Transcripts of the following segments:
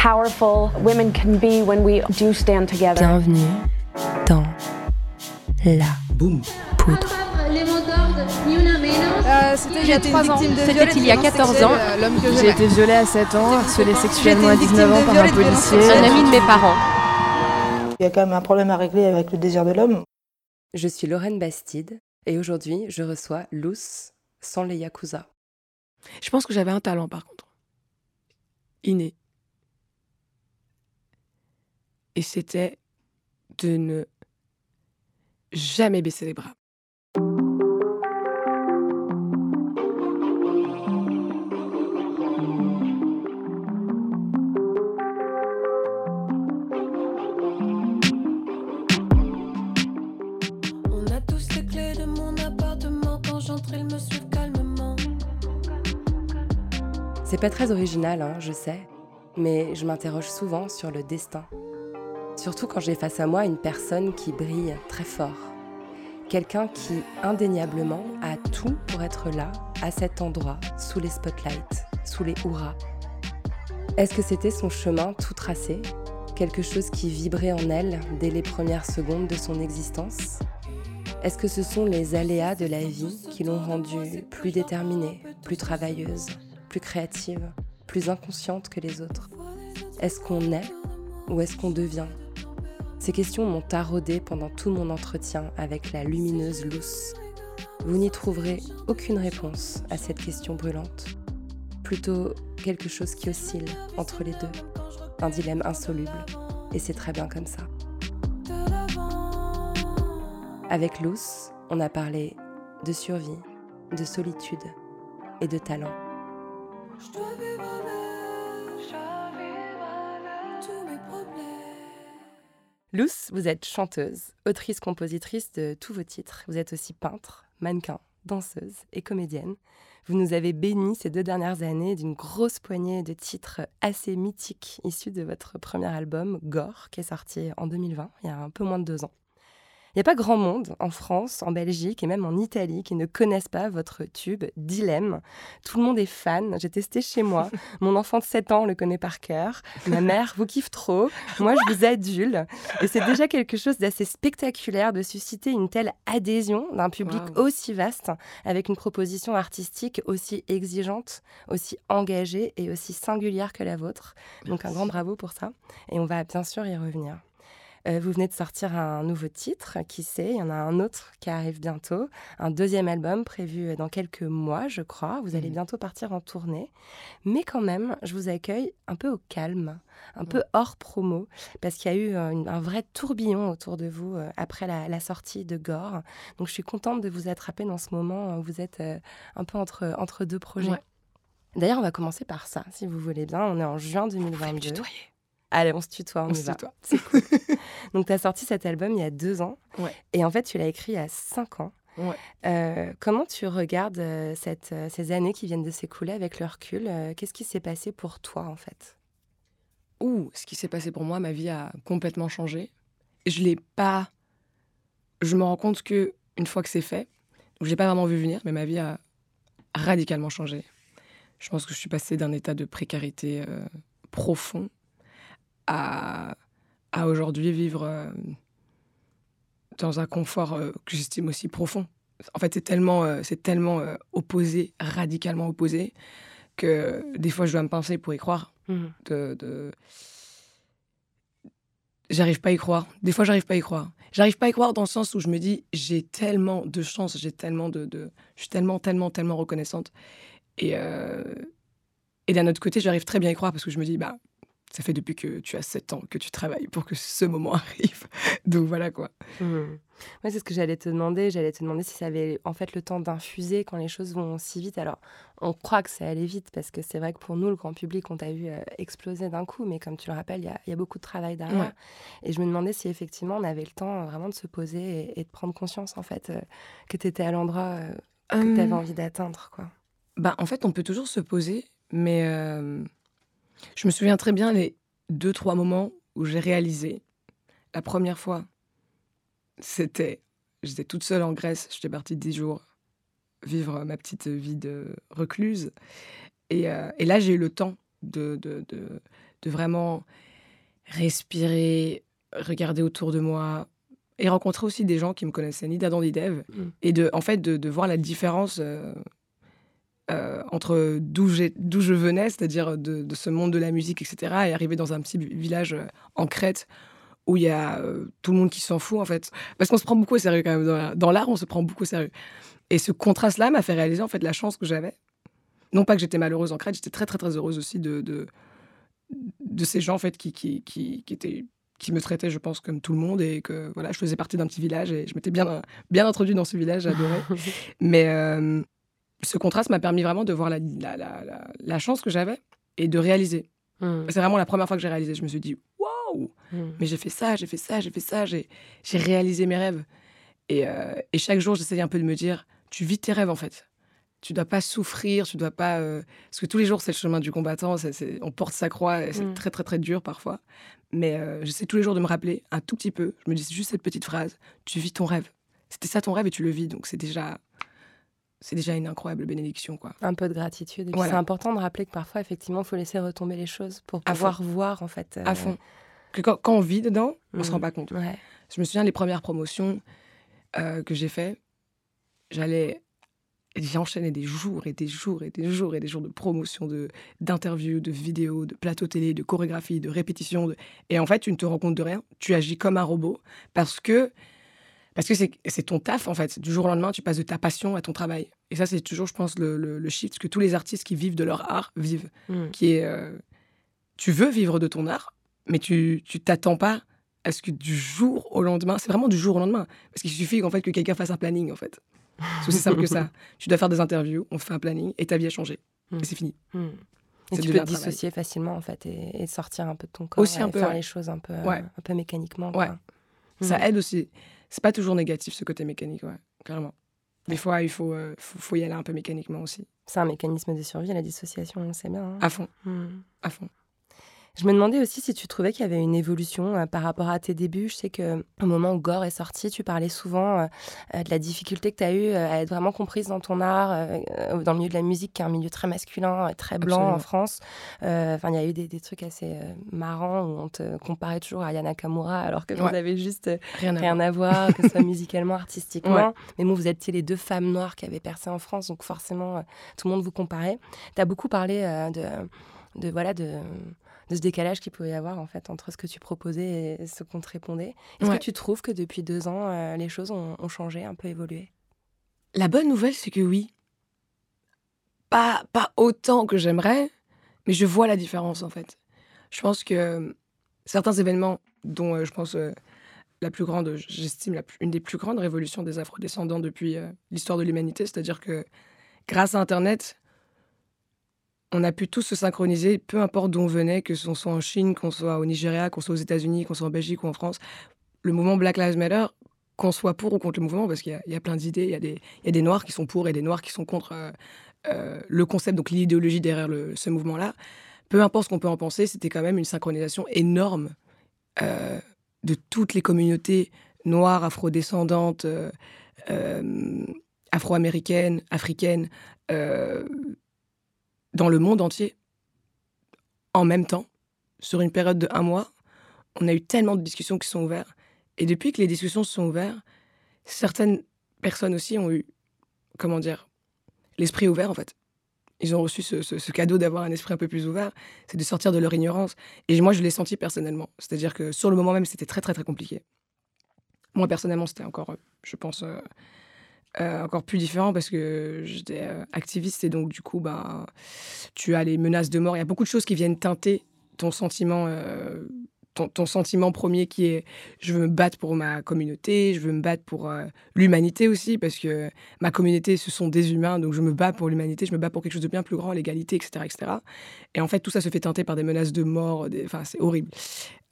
powerful women can be when we do stand together. Bienvenue dans la poudre. C'était il y a 3 ans. C'était il y a 14 ans. Que J'ai été violée à 7 ans, harcelée sexuellement à 19 ans par un policier. Un ami de mes parents. Il y a quand même un problème à régler avec le désir de l'homme. Je suis Lorraine Bastide et aujourd'hui je reçois Luce sans les Yakuza. Je pense que j'avais un talent par contre. Inné. Et c'était de ne jamais baisser les bras. On a tous les clés de mon appartement. Quand j'entre, ils me suivent calmement. C'est pas très original, hein, je sais, mais je m'interroge souvent sur le destin. Surtout quand j'ai face à moi une personne qui brille très fort. Quelqu'un qui, indéniablement, a tout pour être là, à cet endroit, sous les spotlights, sous les hurrahs. Est-ce que c'était son chemin tout tracé? Quelque chose qui vibrait en elle dès les premières secondes de son existence? Est-ce que ce sont les aléas de la vie qui l'ont rendue plus déterminée, plus travailleuse, plus créative, plus inconsciente que les autres? Est-ce qu'on est ou est-ce qu'on devient? Ces questions m'ont taraudé pendant tout mon entretien avec la lumineuse Luce. Vous n'y trouverez aucune réponse à cette question brûlante. Plutôt quelque chose qui oscille entre les deux. Un dilemme insoluble. Et c'est très bien comme ça. Avec Luce, on a parlé de survie, de solitude et de talent. Luce, vous êtes chanteuse, autrice-compositrice de tous vos titres. Vous êtes aussi peintre, mannequin, danseuse et comédienne. Vous nous avez béni ces deux dernières années d'une grosse poignée de titres assez mythiques issus de votre premier album, Gore, qui est sorti en 2020, il y a un peu moins de deux ans. Il n'y a pas grand monde en France, en Belgique et même en Italie qui ne connaissent pas votre tube Dilemme. Tout le monde est fan. J'ai testé chez moi. Mon enfant de 7 ans le connaît par cœur. Ma mère vous kiffe trop. Moi, je vous adule. Et c'est déjà quelque chose d'assez spectaculaire de susciter une telle adhésion d'un public aussi vaste, avec une proposition artistique aussi exigeante, aussi engagée et aussi singulière que la vôtre. Donc un grand bravo pour ça. Et on va bien sûr y revenir. Euh, vous venez de sortir un nouveau titre, qui sait, il y en a un autre qui arrive bientôt, un deuxième album prévu dans quelques mois, je crois. Vous allez bientôt partir en tournée. Mais quand même, je vous accueille un peu au calme, un peu hors promo, parce qu'il y a eu euh, un vrai tourbillon autour de vous euh, après la, la sortie de Gore. Donc je suis contente de vous attraper dans ce moment où vous êtes euh, un peu entre, entre deux projets. Ouais. D'ailleurs, on va commencer par ça, si vous voulez bien. On est en juin 2022. Allez, on se tutoie, on, On y se va. tutoie. Cool. Donc, tu as sorti cet album il y a deux ans. Ouais. Et en fait, tu l'as écrit il y a cinq ans. Ouais. Euh, comment tu regardes euh, cette, euh, ces années qui viennent de s'écouler avec le recul Qu'est-ce qui s'est passé pour toi, en fait? Ouh, ce qui s'est passé pour moi, ma vie a complètement changé. Je l'ai pas. Je me rends compte que une fois que c'est fait, je l'ai pas vraiment vu venir, mais ma vie a radicalement changé. Je pense que je suis passée d'un état de précarité profond à, à aujourd'hui vivre euh, dans un confort euh, que j'estime aussi profond. En fait, c'est tellement, euh, c'est tellement opposé, radicalement opposé, que des fois je dois me pincer pour y croire de, de- j'arrive pas à y croire. Des fois, j'arrive pas à y croire. J'arrive pas à y croire dans le sens où je me dis j'ai tellement de chance, j'ai tellement de, de- je suis tellement tellement tellement reconnaissante. Et euh, et d'un autre côté, j'arrive très bien à y croire parce que je me dis bah ça fait depuis que tu as 7 ans que tu travailles pour que ce moment arrive. Donc voilà quoi. Mhm. Ouais, c'est ce que j'allais te demander. J'allais te demander si ça avait en fait le temps d'infuser quand les choses vont si vite. Alors, on croit que ça allait vite parce que c'est vrai que pour nous, le grand public, on t'a vu euh, exploser d'un coup. Mais comme tu le rappelles, il y a, il y a beaucoup de travail derrière. Ouais. Et je me demandais si effectivement on avait le temps euh, vraiment de se poser et, et de prendre conscience en fait euh, que tu étais à l'endroit que tu avais Hum, envie d'atteindre. quoi. bah, en fait, on peut toujours se poser, mais je me souviens très bien les deux, trois moments où j'ai réalisé. La première fois, c'était. J'étais toute seule en Grèce, j'étais partie dix jours vivre ma petite vie de recluse. Et, euh, et là, j'ai eu le temps de, de, de, de vraiment respirer, regarder autour de moi et rencontrer aussi des gens qui me connaissaient ni d'Adam ni d'Ève. Mm. Et de, en fait, de, de voir la différence euh, euh, entre d'où je venais, c'est-à-dire de, de ce monde de la musique, etc., et arriver dans un petit village euh, en Crète où il y a euh, tout le monde qui s'en fout, en fait. Parce qu'on se prend beaucoup au sérieux quand même. Dans la- Dans l'art, on se prend beaucoup au sérieux. Et ce contraste-là m'a fait réaliser, en fait, la chance que j'avais. Non pas que j'étais malheureuse en Crète, j'étais très, très, très heureuse aussi de, de, de ces gens, en fait, qui, qui, qui, qui étaient qui me traitaient, je pense, comme tout le monde et que voilà, je faisais partie d'un petit village et je m'étais bien, bien introduite dans ce village, j'adorais. Mais euh, ce contraste m'a permis vraiment de voir la, la, la, la- la chance que j'avais et de réaliser. Mm. C'est vraiment la première fois que j'ai réalisé. Je me suis dit, waouh, Mm. mais j'ai fait ça, j'ai fait ça, j'ai fait ça, j'ai réalisé mes rêves. Et, euh, et chaque jour, j'essayais un peu de me dire, tu vis tes rêves en fait. Tu dois pas souffrir, tu dois pas. euh, Parce que tous les jours, c'est le chemin du combattant, on porte sa croix, et c'est Mm. très très très dur parfois. Mais euh, j'essaie tous les jours de me rappeler un tout petit peu. Je me dis juste cette petite phrase, tu vis ton rêve. C'était ça ton rêve et tu le vis, donc c'est déjà. C'est déjà une incroyable bénédiction, quoi. Un peu de gratitude. Et puis Voilà. c'est important de rappeler que parfois, effectivement, il faut laisser retomber les choses pour pouvoir voir, en fait. euh, À fond. Que quand, quand on vit dedans, on se Mm. rend pas compte. Ouais. Je me souviens les premières promotions euh, que j'ai fait, j'allais j'enchaînais des jours et des jours et des jours et des jours de promotion, de d'interviews, de vidéos, de plateaux télé, de chorégraphie, de répétitions. de- Et en fait, tu ne te rends compte de rien. Tu agis comme un robot parce que parce que c'est ton taf en fait. Du jour au lendemain, tu passes de ta passion à ton travail. Et ça, c'est toujours, je pense, le, le, le shift que tous les artistes qui vivent de leur art vivent, Mm. qui est euh, tu veux vivre de ton art, mais tu tu t'attends pas à ce que du jour au lendemain, c'est vraiment du jour au lendemain, parce qu'il suffit qu'en fait que quelqu'un fasse un planning en fait. C'est aussi simple que ça. Tu dois faire des interviews, on fait un planning et ta vie a changé. Mm. Et c'est fini. Mm. Et tu peux te dissocier facilement, en fait, et, et sortir un peu de ton corps. Aussi un et peu, faire ouais. les choses un peu, Ouais. un peu mécaniquement. Ouais. quoi. Ça aide aussi. C'est pas toujours négatif ce côté mécanique, ouais, clairement. Des fois, il faut, euh, faut, faut y aller un peu mécaniquement aussi. C'est un mécanisme de survie, la dissociation, on le sait bien. hein. À fond, Mm. à fond. Je me demandais aussi si tu trouvais qu'il y avait une évolution euh, par rapport à tes débuts. Je sais que au moment où Gore est sorti, tu parlais souvent euh, euh, de la difficulté que tu as eue à être vraiment comprise dans ton art, dans le milieu de la musique, qui est un milieu très masculin, très blanc en. France. Enfin, il y a eu des, des trucs assez marrants où on te comparait toujours à Yana Kamura, alors que vous Ouais. avez juste Rien à voir. à voir, que ce soit musicalement, artistiquement. Mais bon, vous étiez les deux femmes noires qui avaient percé en France, donc forcément, tout le monde vous comparait. Tu as beaucoup parlé de, de, voilà, de, de ce décalage qu'il pouvait y avoir en fait entre ce que tu proposais et ce qu'on te répondait. Est-ce Ouais. que tu trouves que depuis deux ans, euh, les choses ont, ont changé, un peu évolué? La bonne nouvelle, c'est que oui. Pas, pas autant que j'aimerais, mais je vois la différence en fait. Je pense que euh, certains événements, dont euh, je pense euh, la plus grande, j'estime une des plus grandes révolutions des afrodescendants depuis l'histoire de l'humanité, c'est-à-dire que grâce à Internet, on a pu tous se synchroniser, peu importe d'où on venait, que ce soit en Chine, qu'on soit au Nigeria, qu'on soit aux États-Unis, qu'on soit en Belgique ou en France. Le mouvement Black Lives Matter, qu'on soit pour ou contre le mouvement, parce qu'il y a- plein d'idées, il y, a des- noirs qui sont pour et des noirs qui sont contre euh, euh, le concept, donc l'idéologie derrière ce mouvement-là. Peu importe ce qu'on peut en penser, c'était quand même une synchronisation énorme euh, de toutes les communautés noires, afrodescendantes, afro-américaines, africaines, dans le monde entier, en même temps, sur une période de un mois. On a eu tellement de discussions qui sont ouvertes. Et depuis que les discussions se sont ouvertes, certaines personnes aussi ont eu, comment dire, l'esprit ouvert en fait. Ils ont reçu ce, cadeau d'avoir un esprit un peu plus ouvert, c'est de sortir de leur ignorance. Et moi, je l'ai senti personnellement. C'est-à-dire que sur le moment même, c'était très très très compliqué. Moi, personnellement, c'était encore, euh, je pense, euh, euh, encore plus différent parce que j'étais euh, activiste et donc du coup, ben, tu as les menaces de mort. Il y a beaucoup de choses qui viennent teinter ton sentiment, euh, ton, ton sentiment premier qui est je veux me battre pour ma communauté, je veux me battre pour euh, l'humanité aussi, parce que ma communauté, ce sont des humains, donc je me bats pour l'humanité, je me bats pour quelque chose de bien plus grand, l'égalité, etc., etc. Et en fait, tout ça se fait teinter par des menaces de mort, des- enfin, c'est horrible.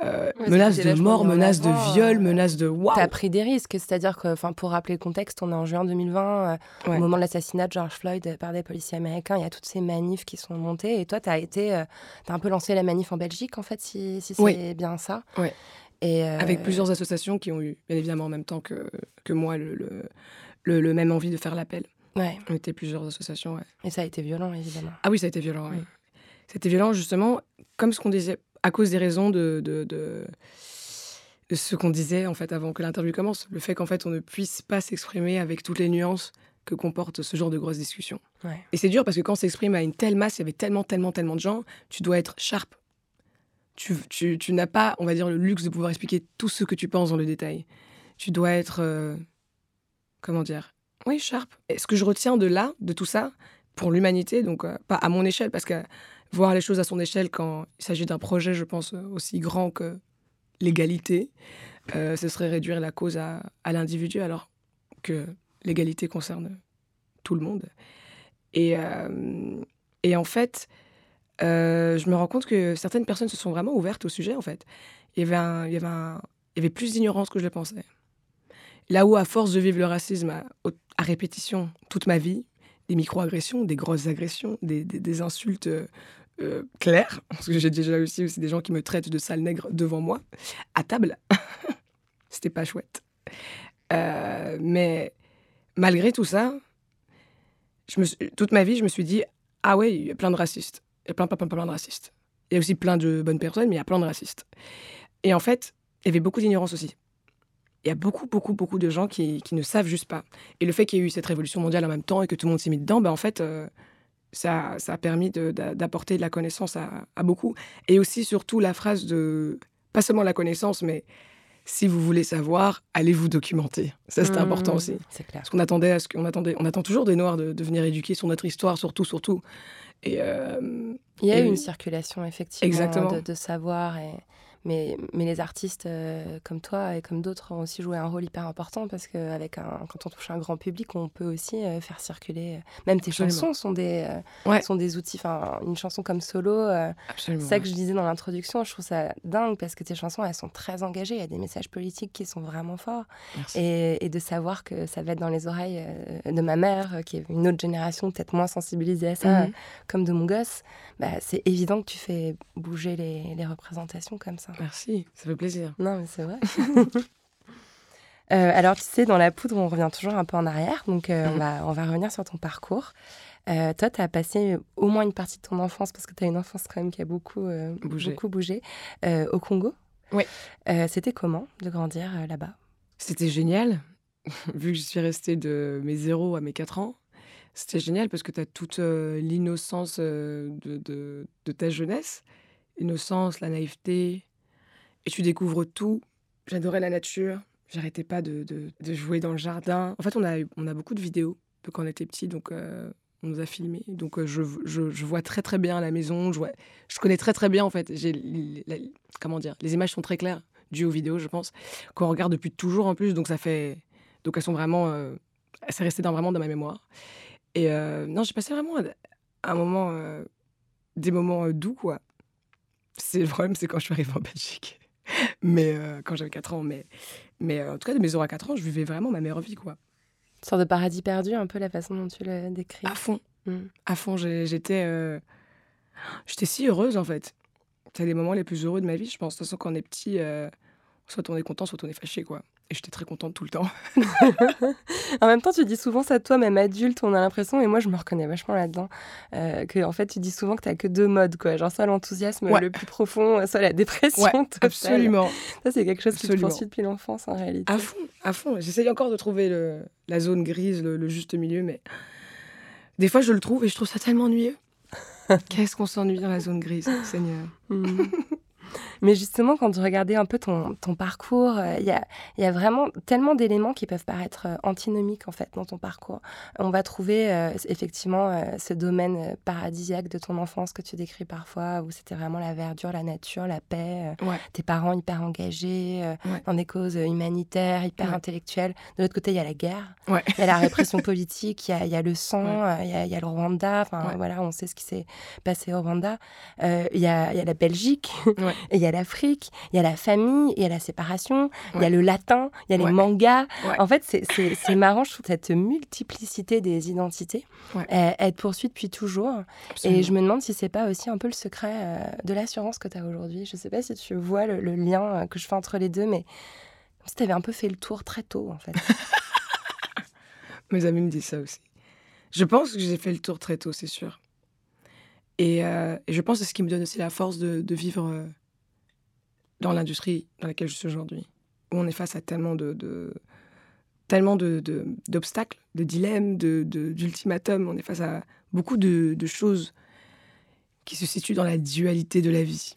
Euh, Ouais, menaces de mort, en menaces de viol, euh, menaces de waouh. T'as pris des risques, c'est-à-dire que, enfin, pour rappeler le contexte, on est en juin 2020, euh, Ouais. au moment de l'assassinat de George Floyd euh, par des policiers américains, il y a toutes ces manifs qui sont montées, et toi, t'as été, euh, t'as un peu lancé la manif en Belgique, en fait, si, si c'est Oui. bien ça. Ouais. Et euh, Avec plusieurs associations qui ont eu, bien évidemment, en même temps que, que moi, le, le, le- le même envie de faire l'appel. Ouais. On était plusieurs associations, ouais. Et ça a été violent, évidemment. Ah oui, ça a été violent, oui. Mm. C'était violent, justement, comme ce qu'on disait, à cause des raisons de, de, de, de ce qu'on disait, en fait, avant que l'interview commence. Le fait qu'en fait, on ne puisse pas s'exprimer avec toutes les nuances que comporte ce genre de grosses discussions. Ouais. Et c'est dur parce que quand on s'exprime à une telle masse, il y avait tellement, tellement, tellement de gens, tu dois être sharp. Tu, tu, tu n'as pas, on va dire, le luxe de pouvoir expliquer tout ce que tu penses dans le détail. Tu dois être, euh, comment dire, oui, sharp. Ce que je retiens de là, de tout ça, pour l'humanité, donc euh, pas à mon échelle, parce que voir les choses à son échelle quand il s'agit d'un projet, je pense, euh, aussi grand que l'égalité, ce serait réduire la cause à, à l'individu, alors que l'égalité concerne tout le monde. Et, et en fait, euh, je me rends compte que certaines personnes se sont vraiment ouvertes au sujet, en fait. Il y avait, il y avait, plus d'ignorance que je le pensais. Là où, à force de vivre le racisme à, répétition toute ma vie, des micro-agressions, des grosses agressions, des, insultes euh, euh, claires, parce que j'ai déjà aussi, aussi des gens qui me traitent de sale nègre devant moi, à table. C'était pas chouette. Mais malgré tout ça, toute ma vie, je me suis dit ah ouais, il y a plein de racistes. Il y a plein, plein, plein, plein de racistes. Il y a aussi plein de bonnes personnes, mais il y a plein de racistes. Et en fait, il y avait beaucoup d'ignorance aussi. Il y a beaucoup, beaucoup, beaucoup de gens qui, qui ne savent juste pas. Et le fait qu'il y ait eu cette révolution mondiale en même temps et que tout le monde s'est mis dedans, ben en fait, euh, ça, ça a permis de- d'apporter de la connaissance à, à beaucoup. Et aussi, surtout, la phrase de, pas seulement la connaissance, mais si vous voulez savoir, allez vous documenter. Ça, c'est Mmh, important aussi. C'est clair. Parce qu'on attendait à ce qu'on attendait, on attend toujours des Noirs de, de venir éduquer sur notre histoire, surtout, surtout. Et euh, Il y a eu une circulation, effectivement, Exactement. De, de savoir. Et... Mais, mais les artistes euh, comme toi et comme d'autres ont aussi joué un rôle hyper important parce que avec un, quand on touche un grand public, on peut aussi euh, faire circuler. Même tes Absolument. chansons sont des, euh, Ouais. sont des outils. Enfin, une chanson comme solo, euh, c'est ça que je disais dans l'introduction, je trouve ça dingue parce que tes chansons, elles sont très engagées. Il y a des messages politiques qui sont vraiment forts. Et, et de savoir que ça va être dans les oreilles euh, de ma mère, euh, qui est une autre génération, peut-être moins sensibilisée à ça, Mhm. euh, comme de mon gosse, bah, c'est évident que tu fais bouger les, les représentations comme ça. Merci, ça fait plaisir. Non, mais c'est vrai. Euh, alors, tu sais, dans la poudre, on revient toujours un peu en arrière. Donc, euh, on, Mhm. va, on va revenir sur ton parcours. Euh, toi, tu as passé au moins une partie de ton enfance, parce que tu as une enfance quand même qui a beaucoup Bougé. beaucoup bougé, au Congo. Oui. C'était comment de grandir là-bas? C'était génial, vu que je suis restée de mes 0 à mes 4 ans. C'était génial parce que tu as toute l'innocence de, de- de ta jeunesse, l'innocence, la naïveté, et tu découvres tout. J'adorais la nature, j'arrêtais pas de, de- jouer dans le jardin. En fait, on a, on a beaucoup de vidéos quand on était petit, donc euh, on nous a filmés. Donc euh, je, je- vois très très bien la maison, je, vois, je connais très très bien en fait. J'ai comment dire, les images sont très claires, dues aux vidéos, je pense qu'on regarde depuis toujours en plus, donc ça fait. Donc elles sont vraiment. Euh, c'est resté dans, vraiment dans ma mémoire. Et euh, non, j'ai passé vraiment un, moment. des moments doux, quoi. C'est le problème, c'est quand je suis arrivée en Belgique. Mais euh, quand j'avais 4 ans. Mais, mais euh, en tout cas, de mes 0 à 4 ans, je vivais vraiment ma meilleure vie, quoi. Une sorte de paradis perdu, un peu la façon dont tu le décris. À fond. Mm. À fond, j'étais. euh, J'étais si heureuse, en fait. C'est les moments les plus heureux de ma vie, je pense. De toute façon, quand on est petit, euh, soit on est content, soit on est fâché, quoi. Et j'étais très contente tout le temps. En même temps, tu dis souvent ça, toi, même adulte, on a l'impression, et moi, je me reconnais vachement là-dedans, euh, que en fait, tu dis souvent que t'as que deux modes, quoi. Genre, soit l'enthousiasme Ouais. le plus profond, soit la dépression Ouais, absolument. Ça, c'est quelque chose qui te Absolument. poursuit depuis l'enfance, en réalité. À fond, à fond. J'essaye encore de trouver le, la zone grise, le, le juste milieu, mais des fois je le trouve et je trouve ça tellement ennuyeux. Qu'est-ce qu'on s'ennuie dans la zone grise, Seigneur? Mm. Mais justement, quand tu regardais un peu ton, ton parcours, euh, il y, a, y a vraiment tellement d'éléments qui peuvent paraître euh, antinomiques en fait dans ton parcours. On va trouver euh, effectivement ce domaine paradisiaque de ton enfance que tu décris parfois, où c'était vraiment la verdure, la nature, la paix, Ouais. tes parents hyper engagés Ouais. dans des causes humanitaires, hyper Ouais. intellectuelles. De l'autre côté, il y a la guerre, il y a la répression politique, il y a, il y a le sang, il y, a, il y a le Rwanda. Enfin, voilà, on sait ce qui s'est passé au Rwanda. Euh, Il y, a, il y a la Belgique, Ouais. Et il y a l'Afrique, il y a la famille, il y a la séparation, il y a le latin, il y a les Ouais. mangas. Ouais. En fait, c'est- marrant, je trouve, cette multiplicité des identités. Ouais. Elle, elle te poursuit depuis toujours. Et je me demande si c'est pas aussi un peu le secret euh, de l'assurance que tu as aujourd'hui. Je sais pas si tu vois le, le lien euh, que je fais entre les deux, mais comme si tu avais un peu fait le tour très tôt, en fait. Mes amis me disent ça aussi. Je pense que j'ai fait le tour très tôt, c'est sûr. Et, euh, et je pense que c'est ce qui me donne aussi la force de, de vivre euh, dans l'industrie dans laquelle je suis aujourd'hui, où on est face à tellement de, de- tellement de, de- d'obstacles, de dilemmes, de, de- d'ultimatums. On est face à beaucoup de, de choses qui se situent dans la dualité de la vie.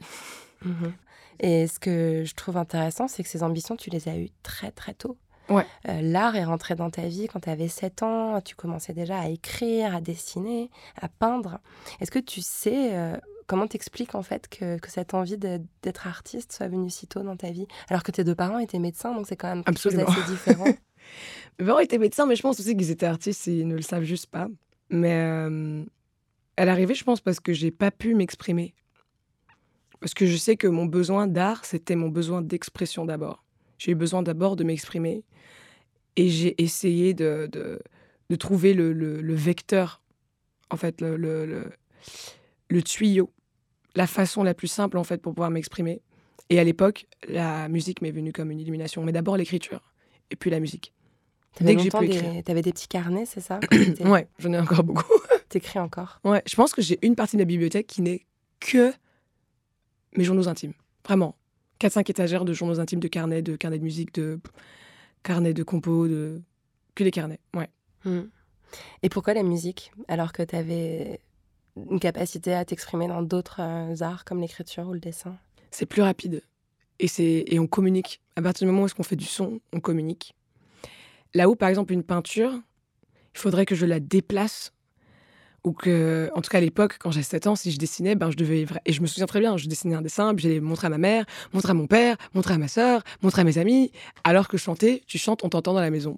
Mhm. Et ce que je trouve intéressant, c'est que ces ambitions, tu les as eues très très tôt. Ouais. Euh, L'art est rentré dans ta vie quand tu avais 7 ans, tu commençais déjà à écrire, à dessiner, à peindre. Est-ce que tu sais euh, comment t'expliques en fait que, que cette envie d'être artiste soit venue si tôt dans ta vie Alors que tes deux parents étaient médecins, donc c'est quand même quelque chose Absolument. d'assez différent? Mes parents étaient médecins, mais je pense aussi qu'ils étaient artistes et ils ne le savent juste pas. Mais euh, elle arrivait, je pense, parce que j'ai pas pu m'exprimer. Parce que je sais que mon besoin d'art, c'était mon besoin d'expression d'abord. J'ai eu besoin d'abord de m'exprimer. Et j'ai essayé de, de, de trouver le, le- le vecteur, en fait, le, le, le- le tuyau, la façon la plus simple, en fait, pour pouvoir m'exprimer. Et à l'époque, la musique m'est venue comme une illumination. Mais d'abord l'écriture, et puis la musique. T'avais Dès que j'ai pu des- écrire. T'avais des petits carnets, c'est ça? Ouais, j'en ai encore beaucoup. T'écris encore? Ouais, je pense que j'ai une partie de la bibliothèque qui n'est que mes journaux intimes. Vraiment. 4-5 étagères de journaux intimes, de carnets, de carnets de musique, de carnets de compos, de. que des carnets. Ouais. Hmm. Et pourquoi la musique Alors que t'avais une capacité à t'exprimer dans d'autres euh, arts comme l'écriture ou le dessin C'est plus rapide. Et, et on communique. À partir du moment où est-ce qu'on fait du son, on communique. Là où, par exemple, une peinture, il faudrait que je la déplace. Ou que, en tout cas à l'époque, quand j'avais 7 ans, si je dessinais, ben je devais. Et je me souviens très bien, je dessinais un dessin, puis j'allais montrer à ma mère, montrer à mon père, montrer à ma sœur, montrer à mes amis. Alors que chanter, tu chantes, on t'entend dans la maison.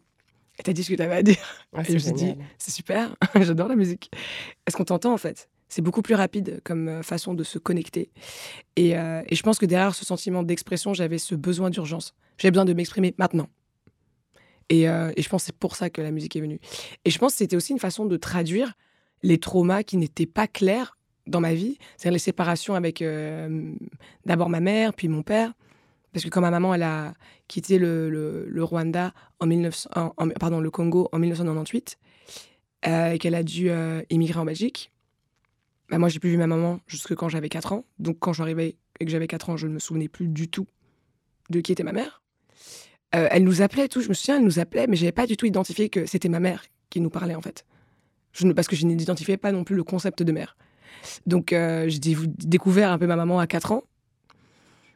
Et t'as dit ce que t'avais à dire. Ah, et je me suis dit, c'est super, j'adore la musique. Est-ce qu'on t'entend en fait? C'est beaucoup plus rapide comme euh, façon de se connecter. Et, euh, et je pense que derrière ce sentiment d'expression, j'avais ce besoin d'urgence. J'avais besoin de m'exprimer maintenant. Et, euh, et je pense que c'est pour ça que la musique est venue. Et je pense que c'était aussi une façon de traduire les traumas qui n'étaient pas clairs dans ma vie. C'est-à-dire les séparations avec euh, d'abord ma mère, puis mon père. Parce que quand ma maman, elle a quitté le, le- Rwanda en 1900, en- en- pardon, le Congo en 1998, euh, et qu'elle a dû euh, immigrer en Belgique, bah, moi, j'ai plus vu ma maman jusque quand j'avais 4 ans. Donc, quand je arrivée et que j'avais 4 ans, je ne me souvenais plus du tout de qui était ma mère. Euh, elle nous appelait tout, je me souviens, elle nous appelait, mais j'avais pas du tout identifié que c'était ma mère qui nous parlait, en fait. Je parce que je n'identifiais pas non plus le concept de mère. Donc, euh, j'ai dé- découvert un peu ma maman à 4 ans,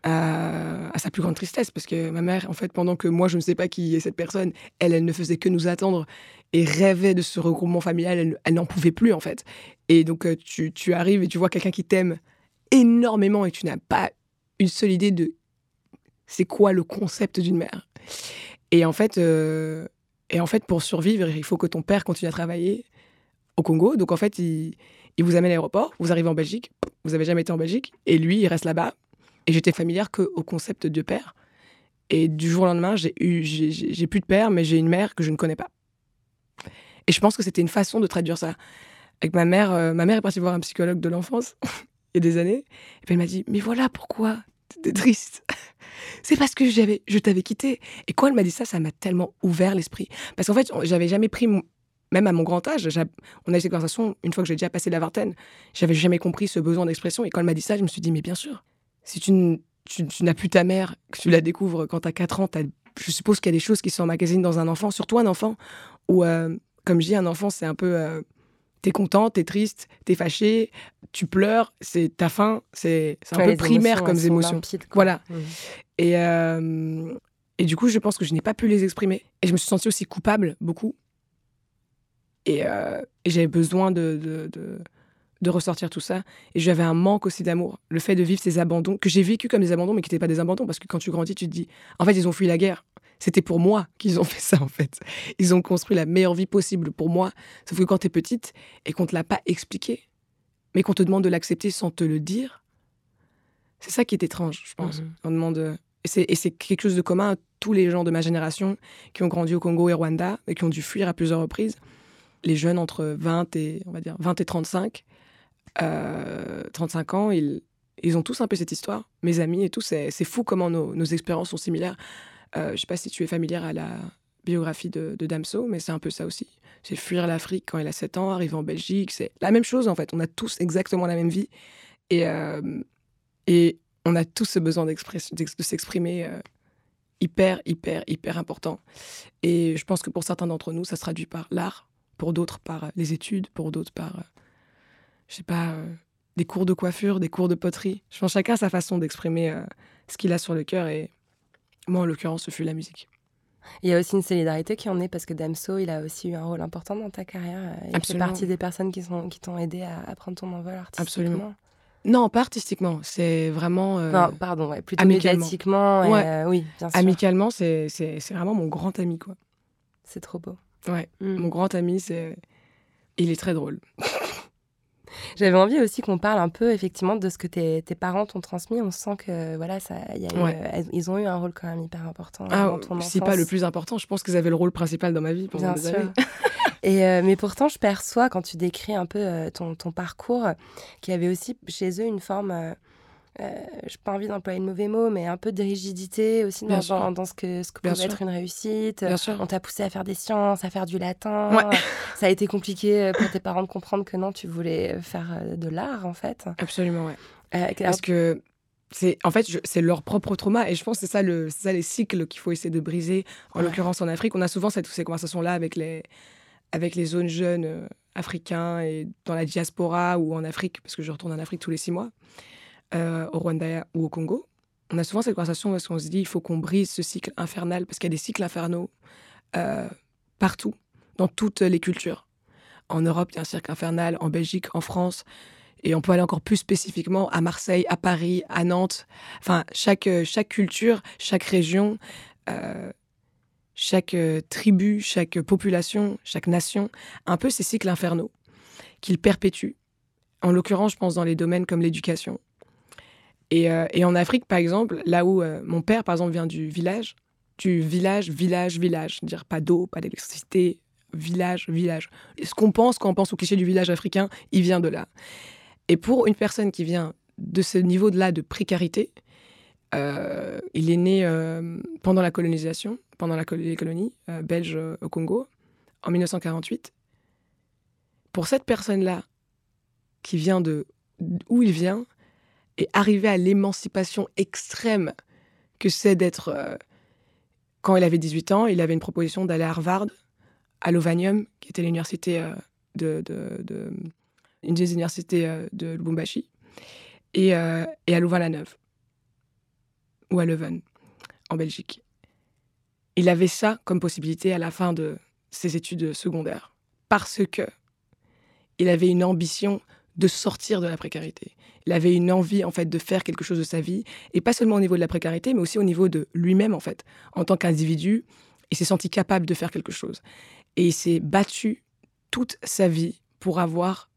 à sa plus grande tristesse, parce que ma mère, en fait, pendant que moi, je ne sais pas qui est cette personne, elle, elle ne faisait que nous attendre et rêvait de ce regroupement familial, elle, elle n'en pouvait plus, en fait. Et donc, euh, tu, tu arrives et tu vois quelqu'un qui t'aime énormément et tu n'as pas une seule idée de c'est quoi le concept d'une mère. Et en fait, euh, et en fait, pour survivre, il faut que ton père continue à travailler au Congo. Donc en fait, il, il vous amène à l'aéroport, vous arrivez en Belgique, vous avez jamais été en Belgique, et lui, il reste là-bas. Et j'étais familière qu'au concept de père. Et du jour au lendemain, j'ai eu, j'ai- plus de père, mais j'ai une mère que je ne connais pas. Et je pense que c'était une façon de traduire ça. Avec ma mère, euh, ma mère est partie voir un psychologue de l'enfance il y a des années, et puis elle m'a dit, mais voilà pourquoi t'es triste. C'est parce que j'avais, je t'avais quitté. Et quand elle m'a dit ça, ça m'a tellement ouvert l'esprit. Parce qu'en fait, j'avais jamais pris, même à mon grand âge, on a eu cette conversation une fois que j'ai déjà passé la vingtaine, j'avais jamais compris ce besoin d'expression. Et quand elle m'a dit ça, je me suis dit, mais bien sûr, si tu, n- tu- tu n'as plus ta mère, que tu la découvres quand tu as 4 ans, je suppose qu'il y a des choses qui s'emmagasinent dans un enfant, surtout un enfant où, euh, comme je dis, un enfant, c'est un peu. euh, T'es content, t'es triste, t'es fâché, tu pleures, c'est t'as faim, c'est un Ouais, peu primaire émotions, comme sont quoi. Voilà. Mhm. Et, euh, et du coup, je pense que je n'ai pas pu les exprimer. Et je me suis sentie aussi coupable, beaucoup. Et, euh, et j'avais besoin de, de, de, de ressortir tout ça. Et j'avais un manque aussi d'amour. Le fait de vivre ces abandons, que j'ai vécu comme des abandons, mais qui n'étaient pas des abandons. Parce que quand tu grandis, tu te dis, en fait, ils ont fui la guerre. C'était pour moi qu'ils ont fait ça, en fait. Ils ont construit la meilleure vie possible pour moi. Sauf que quand tu es petite et qu'on ne te l'a pas expliqué, mais qu'on te demande de l'accepter sans te le dire, c'est ça qui est étrange, je pense. Mhm. On demande. Et c'est, et c'est quelque chose de commun à tous les gens de ma génération qui ont grandi au Congo et Rwanda et qui ont dû fuir à plusieurs reprises. Les jeunes entre 20 et, on va dire, 20 et 35, euh, 35 ans, ils, ils ont tous un peu cette histoire. Mes amis et tout, c'est, fou comment nos, nos expériences sont similaires. Euh, je sais pas si tu es familière à la biographie de, Damso, mais c'est un peu ça aussi. C'est fuir l'Afrique quand il a 7 ans, arriver en Belgique. C'est la même chose en fait. On a tous exactement la même vie. Et, euh, et on a tous ce besoin de s'exprimer euh, hyper, hyper, hyper important. Et je pense que pour certains d'entre nous, ça se traduit par l'art, pour d'autres par euh, les études, pour d'autres par, euh, je sais pas, euh, des cours de coiffure, des cours de poterie. Je pense chacun a sa façon d'exprimer euh, ce qu'il a sur le cœur. Et moi, en l'occurrence, ce fut la musique. Il y a aussi une solidarité qui en est parce que Damso, il a aussi eu un rôle important dans ta carrière. euh, Il fait partie des personnes qui sont qui t'ont aidé à, à prendre ton envol artistiquement. Absolument. Non, pas artistiquement. C'est vraiment. euh, Non, pardon, ouais, plutôt amicalement. médiatiquement. et, Ouais. oui, bien sûr. Amicalement, c'est c'est- c'est vraiment mon grand ami, quoi. C'est trop beau. Ouais. Mm. Mon grand ami, c'est. Il est très drôle. J'avais envie aussi qu'on parle un peu effectivement de ce que tes, tes parents t'ont transmis. On sent que voilà, ça, il y a eu, Ouais. euh, ils ont eu un rôle quand même hyper important Ah, dans ton si pas le plus important, je pense qu'ils avaient le rôle principal dans ma vie pendant Bien des sûr. années. Et euh, mais pourtant, je perçois quand tu décris un peu euh, ton, ton parcours, euh, qu'il y avait aussi chez eux une forme. Euh, euh, j'ai pas envie d'employer le mauvais mot, mais un peu de rigidité aussi dans, sûr. dans, dans ce que ce que sûr. être une réussite. Bien sûr. On t'a poussé à faire des sciences, à faire du latin. Ouais. Ça a été compliqué euh, pour tes parents de comprendre que non, tu voulais faire euh, de l'art en fait. Absolument, ouais. Euh, Parce que c'est en fait je- c'est leur propre trauma et je pense que c'est ça le ça les cycles qu'il faut essayer de briser en Ouais. l'occurrence en Afrique on a souvent cette, ces conversations là avec les avec les zones jeunes euh, africains et dans la diaspora ou en Afrique parce que je retourne en Afrique tous les six mois euh, au Rwanda ou au Congo on a souvent cette conversation parce qu'on se dit il faut qu'on brise ce cycle infernal parce qu'il y a des cycles infernaux euh, partout dans toutes les cultures en Europe il y a un cycle infernal en Belgique en France et on peut aller encore plus spécifiquement à Marseille, à Paris, à Nantes. Enfin, chaque, chaque culture, chaque région, euh, chaque tribu, chaque population, chaque nation, un peu ces cycles infernaux qu'ils perpétuent. En l'occurrence, je pense dans les domaines comme l'éducation. Et, euh, et en Afrique, par exemple, là où euh, mon père, par exemple, vient du village, du village, village, village, dire pas d'eau, pas d'électricité, village, village. Ce qu'on pense quand on pense au cliché du village africain, il vient de là. Et pour une personne qui vient de ce niveau-là de précarité, euh, il est né pendant la colonisation, pendant les colonies belges au Congo, en 1948. Pour cette personne-là, qui vient de où il vient, et arriver à l'émancipation extrême que c'est d'être... euh, quand il avait 18 ans, il avait une proposition d'aller à Harvard, à Lovanium, qui était l'université euh, de, de- une des universités euh, de Lubumbashi, et, et à Louvain-la-Neuve, ou à Leuven, en Belgique. Il avait ça comme possibilité à la fin de ses études secondaires, parce que il avait une ambition de sortir de la précarité. Il avait une envie en fait de faire quelque chose de sa vie, et pas seulement au niveau de la précarité, mais aussi au niveau de lui-même en fait, en tant qu'individu. Il s'est senti capable de faire quelque chose, et il s'est battu toute sa vie pour avoir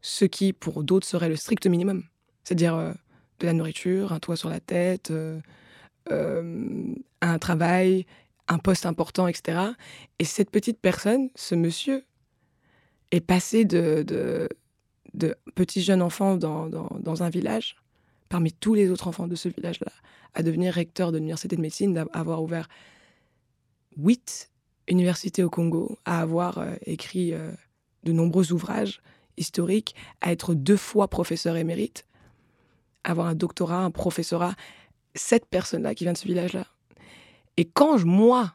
ce qui, pour d'autres, serait le strict minimum. C'est-à-dire euh, de la nourriture, un toit sur la tête, euh, euh, un travail, un poste important, etc. Et cette petite personne, ce monsieur, est passé de, de, de petit jeune enfant dans, dans, un village, parmi tous les autres enfants de ce village-là, à devenir recteur de l'université de médecine, d'avoir ouvert huit universités au Congo, à avoir euh, écrit euh, de nombreux ouvrages historiques, à être deux fois professeur émérite, avoir un doctorat, un professorat. Cette personne-là qui vient de ce village-là. Et quand je- moi,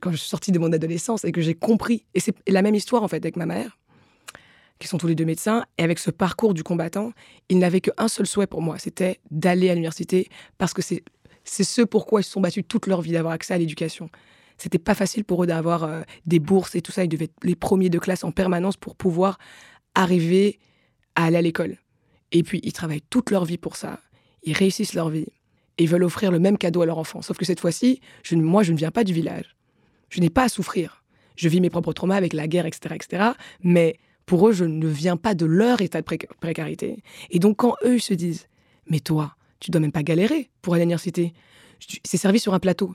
quand je suis sortie de mon adolescence et que j'ai compris, et c'est la même histoire en fait avec ma mère, qui sont tous les deux médecins, et avec ce parcours du combattant, ils n'avaient qu'un seul souhait pour moi, c'était d'aller à l'université parce que c'est ce pourquoi ils se sont battus toute leur vie d'avoir accès à l'éducation. C'était pas facile pour eux d'avoir euh, des bourses et tout ça. Ils devaient être les premiers de classe en permanence pour pouvoir arriver à aller à l'école. Et puis ils travaillent toute leur vie pour ça. Ils réussissent leur vie et ils veulent offrir le même cadeau à leur enfant. Sauf que cette fois-ci, moi, je ne viens pas du village. Je n'ai pas à souffrir. Je vis mes propres traumas avec la guerre, etc., etc. Mais pour eux, je ne viens pas de leur état de préca- précarité. Et donc, quand eux ils se disent, mais toi, tu dois même pas galérer pour aller à l'université. C'est servi sur un plateau.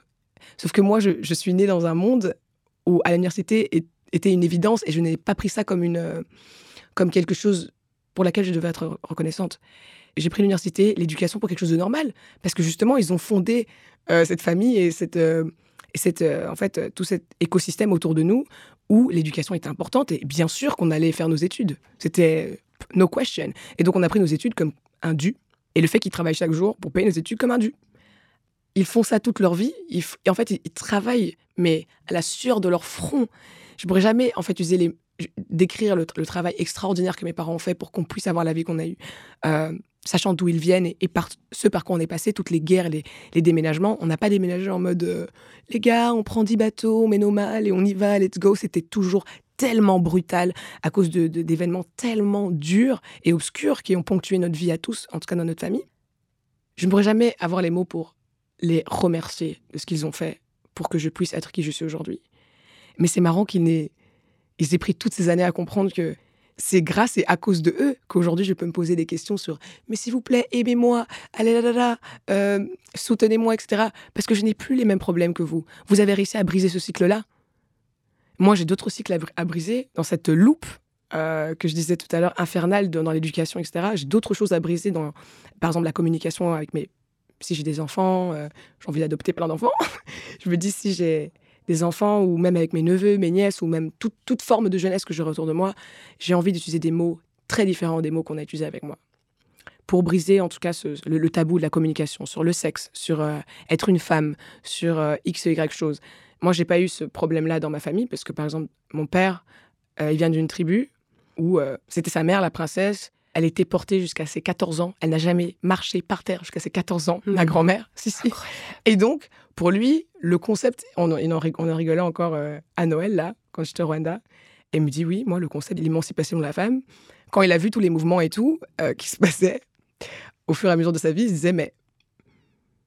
Sauf que moi, je, suis née dans un monde où à l'université était une évidence et je n'ai pas pris ça comme, une, euh, comme quelque chose pour laquelle je devais être reconnaissante. J'ai pris l'université, l'éducation pour quelque chose de normal, parce que justement, ils ont fondé euh, cette famille et, cette, euh, et cette, euh, en fait, tout cet écosystème autour de nous où l'éducation était importante et bien sûr qu'on allait faire nos études. C'était euh, no question. Et donc, on a pris nos études comme un dû et le fait qu'ils travaillent chaque jour pour payer nos études comme un dû. Ils font ça toute leur vie. Ils et en fait, ils, travaillent, mais à la sueur de leur front. Je pourrais jamais, en fait, user les, décrire le, le travail extraordinaire que mes parents ont fait pour qu'on puisse avoir la vie qu'on a eue, Euh, sachant d'où ils viennent et, par ce par quoi on est passé, toutes les guerres, les, déménagements. On n'a pas déménagé en mode euh, les gars, on prend 10 bateaux, on met nos malles et on y va, let's go. C'était toujours tellement brutal à cause de- de- d'événements tellement durs et obscurs qui ont ponctué notre vie à tous, en tout cas dans notre famille. Je ne pourrais jamais avoir les mots pour les remercier de ce qu'ils ont fait pour que je puisse être qui je suis aujourd'hui. Mais c'est marrant qu'ils n'aient ils aient pris toutes ces années à comprendre que c'est grâce et à cause de eux qu'aujourd'hui je peux me poser des questions sur mais s'il vous plaît aimez-moi allez là là là soutenez-moi etc parce que je n'ai plus les mêmes problèmes que vous. Vous avez réussi à briser ce cycle là moi j'ai d'autres cycles à, br- à briser dans cette loupe euh, que je disais tout à l'heure infernale dans, dans l'éducation etc j'ai d'autres choses à briser dans par exemple la communication avec mes si j'ai des enfants euh, j'ai envie d'adopter plein d'enfants. Je me dis si j'ai des enfants ou même avec mes neveux, mes nièces ou même toute, toute forme de jeunesse que je retourne de moi, j'ai envie d'utiliser des mots très différents des mots qu'on a utilisés avec moi. Pour briser en tout cas ce- le, le tabou de la communication sur le sexe, sur euh, être une femme, sur euh, X et Y choses. Moi, j'ai pas eu ce problème-là dans ma famille parce que par exemple, mon père, euh, il vient d'une tribu où c'était sa mère, la princesse. Elle était portée jusqu'à ses 14 ans. Elle n'a jamais marché par terre jusqu'à ses 14 ans, ma grand-mère. Si, si. Et donc, pour lui, le concept, on, en- rigolait encore euh, à Noël, là, quand j'étais au Rwanda. Et il me dit, oui, moi, le concept de l'émancipation de la femme, quand il a vu tous les mouvements et tout euh, qui se passaient au fur et à mesure de sa vie, il se disait, mais,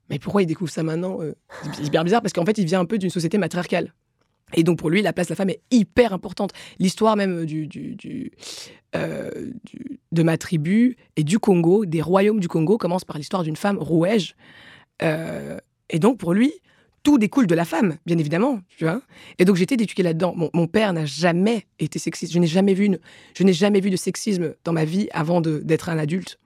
mais pourquoi il découvre ça maintenant euh? C'est hyper bizarre parce qu'en fait, il vient un peu d'une société matriarcale. Et donc, pour lui, la place de la femme est hyper importante. L'histoire même de ma tribu et du Congo, des royaumes du Congo, commence par l'histoire d'une femme rouège. Et donc, pour lui, tout découle de la femme, bien évidemment. Tu vois et donc, j'étais éduquée là-dedans. Mon, père n'a jamais été sexiste. Je n'ai jamais vu, une, je n'ai jamais vu de sexisme dans ma vie avant d'être un adulte.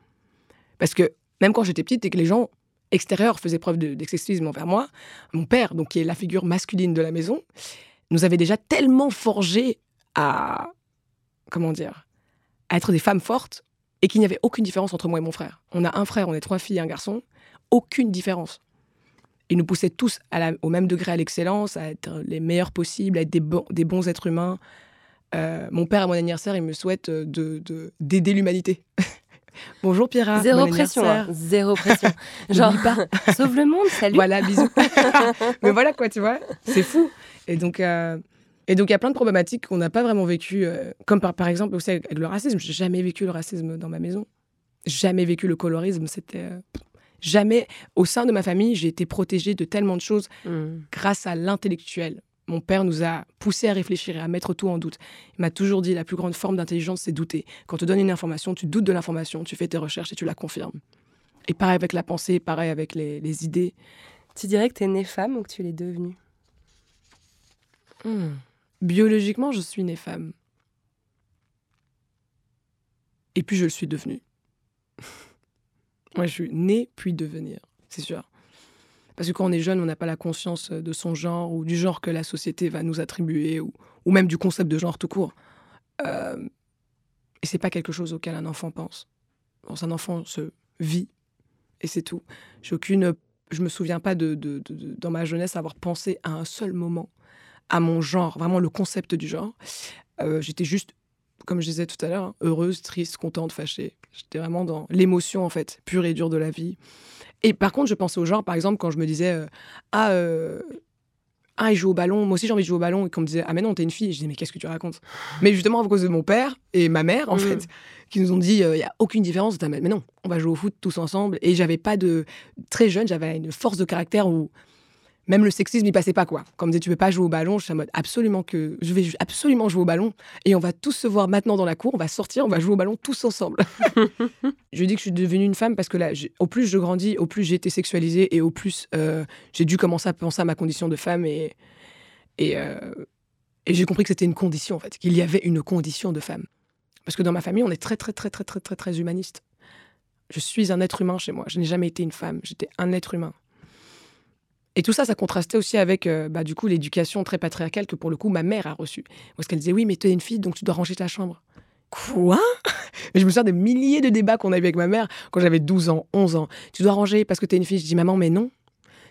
Parce que même quand j'étais petite et que les gens extérieurs faisaient preuve de, de sexisme envers moi, mon père, donc qui est la figure masculine de la maison, nous avait déjà tellement forgé à comment dire à être des femmes fortes et qu'il n'y avait aucune différence entre moi et mon frère. On a un frère, on est trois filles et un garçon, aucune différence. Ils nous poussaient tous à la- au même degré à l'excellence, à être les meilleurs possibles, à être des, bons- des bons êtres humains. Euh, mon père, à mon anniversaire, il me souhaite euh, de de- d'aider l'humanité. Bonjour Pierre. Zéro pression, hein, zéro pression. Genre, sauve le monde, salut. Voilà, bisous. Mais voilà quoi, tu vois, c'est fou. Et donc, euh, et donc il y a plein de problématiques qu'on n'a pas vraiment vécues, euh, comme par, par exemple aussi avec le racisme. J'ai jamais vécu le racisme dans ma maison. Jamais vécu le colorisme. C'était euh, jamais au sein de ma famille, j'ai été protégée de tellement de choses Hmm. grâce à l'intellectuel. Mon père nous a poussé à réfléchir et à mettre tout en doute. Il m'a toujours dit la plus grande forme d'intelligence, c'est douter. Quand on te donne une information, tu doutes de l'information, tu fais tes recherches et tu la confirmes. Et pareil avec la pensée, pareil avec les, les idées. Tu dirais que t'es née femme ou que tu l'es devenue? Hmm. Biologiquement, je suis née femme. Et puis je le suis devenue. Moi, je suis née puis devenir, c'est sûr. Parce que quand on est jeune, on n'a pas la conscience de son genre ou du genre que la société va nous attribuer ou, ou même du concept de genre tout court. Euh, et c'est pas quelque chose auquel un enfant pense. Un enfant se vit et c'est tout. J'ai aucune, je me souviens pas de- de- dans ma jeunesse avoir pensé à un seul moment à mon genre, vraiment le concept du genre. Euh, j'étais juste, comme je disais tout à l'heure, hein, heureuse, triste, contente, fâchée. J'étais vraiment dans l'émotion, en fait, pure et dure de la vie. Et par contre, je pensais au genre, par exemple, quand je me disais, euh, ah, euh, ah, il joue au ballon, moi aussi j'ai envie de jouer au ballon, et qu'on me disait, ah, mais non, t'es une fille. Je disais, mais qu'est-ce que tu racontes? Mais justement, à cause de mon père et ma mère, en Mm. fait, qui nous ont dit, il n'y a aucune différence. Mais non, on va jouer au foot tous ensemble. Et j'avais pas de. Très jeune, j'avais une force de caractère où même le sexisme n'y passait pas, quoi. Comme disait, tu peux pas jouer au ballon, je suis en mode, absolument que. Je vais absolument jouer au ballon. Et on va tous se voir maintenant dans la cour, on va sortir, on va jouer au ballon tous ensemble. je dis que je suis devenue une femme parce que là, au plus je grandis, au plus j'ai été sexualisée et au plus euh, j'ai dû commencer à penser à ma condition de femme et, et, euh, et j'ai compris que c'était une condition en fait, qu'il y avait une condition de femme. Parce que dans ma famille, on est très très très très très très très humaniste. Je suis un être humain chez moi. Je n'ai jamais été une femme. J'étais un être humain. Et tout ça, ça contrastait aussi avec, euh, bah, du coup, l'éducation très patriarcale que pour le coup ma mère a reçue. Parce qu'elle disait oui, mais tu es une fille, donc tu dois ranger ta chambre. Quoi? Et je me souviens des milliers de débats qu'on a eu avec ma mère quand j'avais 12 ans, 11 ans. Tu dois ranger parce que tu es une fille. Je dis maman, mais non.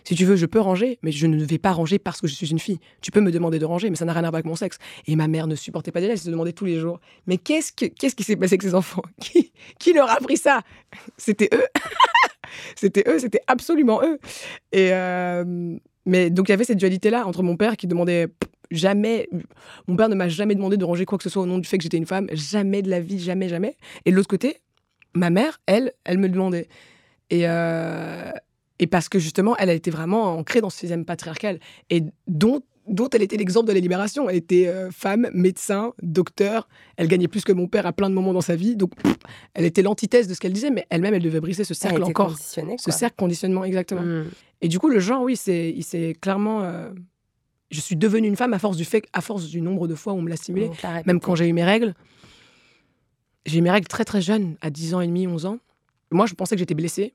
Si tu veux, je peux ranger, mais je ne vais pas ranger parce que je suis une fille. Tu peux me demander de ranger, mais ça n'a rien à voir avec mon sexe. Et ma mère ne supportait pas déjà, elle se demandait tous les jours, mais qu'est-ce, que, qu'est-ce qui s'est passé avec ces enfants? Qui, qui leur a appris ça? C'était eux. c'était eux, c'était absolument eux. Et euh, mais donc il y avait cette dualité-là entre mon père qui demandait jamais, mon père ne m'a jamais demandé de ranger quoi que ce soit au nom du fait que j'étais une femme, jamais de la vie, jamais, jamais. Et de l'autre côté, ma mère, elle, elle me demandait. Et, euh, et parce que justement, elle a été vraiment ancrée dans ce système patriarcal et dont, dont elle était l'exemple de la libération. Elle était euh, femme, médecin, docteur. Elle gagnait plus que mon père à plein de moments dans sa vie. Donc, pff, elle était l'antithèse de ce qu'elle disait, mais elle-même, elle devait briser ce cercle encore. Ce cercle conditionnement, exactement. Mm. Et du coup, le genre, oui, c'est, il s'est clairement. euh, je suis devenue une femme à force du fait, à force du nombre de fois où on me l'a répété. Même quand j'ai eu mes règles, j'ai eu mes règles très très jeune, à 10 ans et demi, 11 ans. Moi, je pensais que j'étais blessée.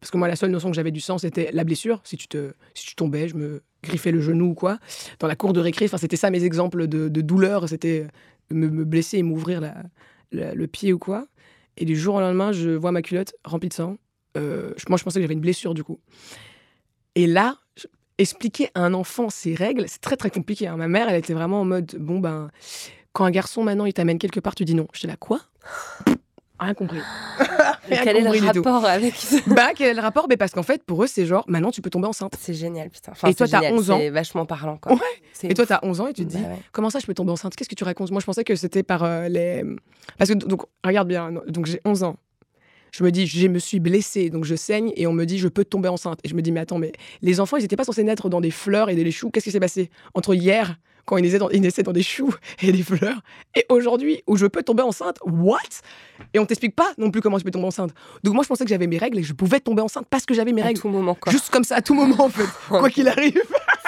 Parce que moi, la seule notion que j'avais du sang, c'était la blessure. Si tu, te, si tu tombais, je me griffais le genou ou quoi. Dans la cour de récré, enfin, c'était ça mes exemples de, douleur. C'était me, blesser et m'ouvrir la- le pied ou quoi. Et du jour au lendemain, je vois ma culotte remplie de sang. Euh, moi, je pensais que j'avais une blessure du coup. Et là, expliquer à un enfant ses règles, c'est très très compliqué. hein. Ma mère, elle était vraiment en mode bon ben, quand un garçon maintenant il t'amène quelque part, tu dis non. J'étais là quoi? Rien compris. Rien Quel est le compris tout. rapport avec ça Bah quel est le rapport? Mais parce qu'en fait pour eux c'est genre maintenant tu peux tomber enceinte. C'est génial, putain. Enfin, Et toi, c'est t'as génial, 11 ans. C'est vachement parlant, quoi. Ouais. Et toi ouf. t'as 11 ans et tu te dis Bah ouais. comment ça je peux tomber enceinte? Qu'est-ce que tu racontes? Moi je pensais que c'était par euh, les parce que donc regarde bien donc j'ai 11 ans. Je me dis, je me suis blessée, donc je saigne, et on me dit, je peux tomber enceinte. Et je me dis, mais attends, mais les enfants, ils n'étaient pas censés naître dans des fleurs et des choux. Qu'est-ce qui s'est passé? Entre hier, quand ils naissaient, dans, naissaient dans des choux et des fleurs, et aujourd'hui, où je peux tomber enceinte? What? Et on t'explique pas non plus comment je peux tomber enceinte. Donc moi, je pensais que j'avais mes règles et je pouvais tomber enceinte parce que j'avais mes À règles. tout moment, quoi. Juste comme ça, à tout moment, en fait, quoi qu'il arrive.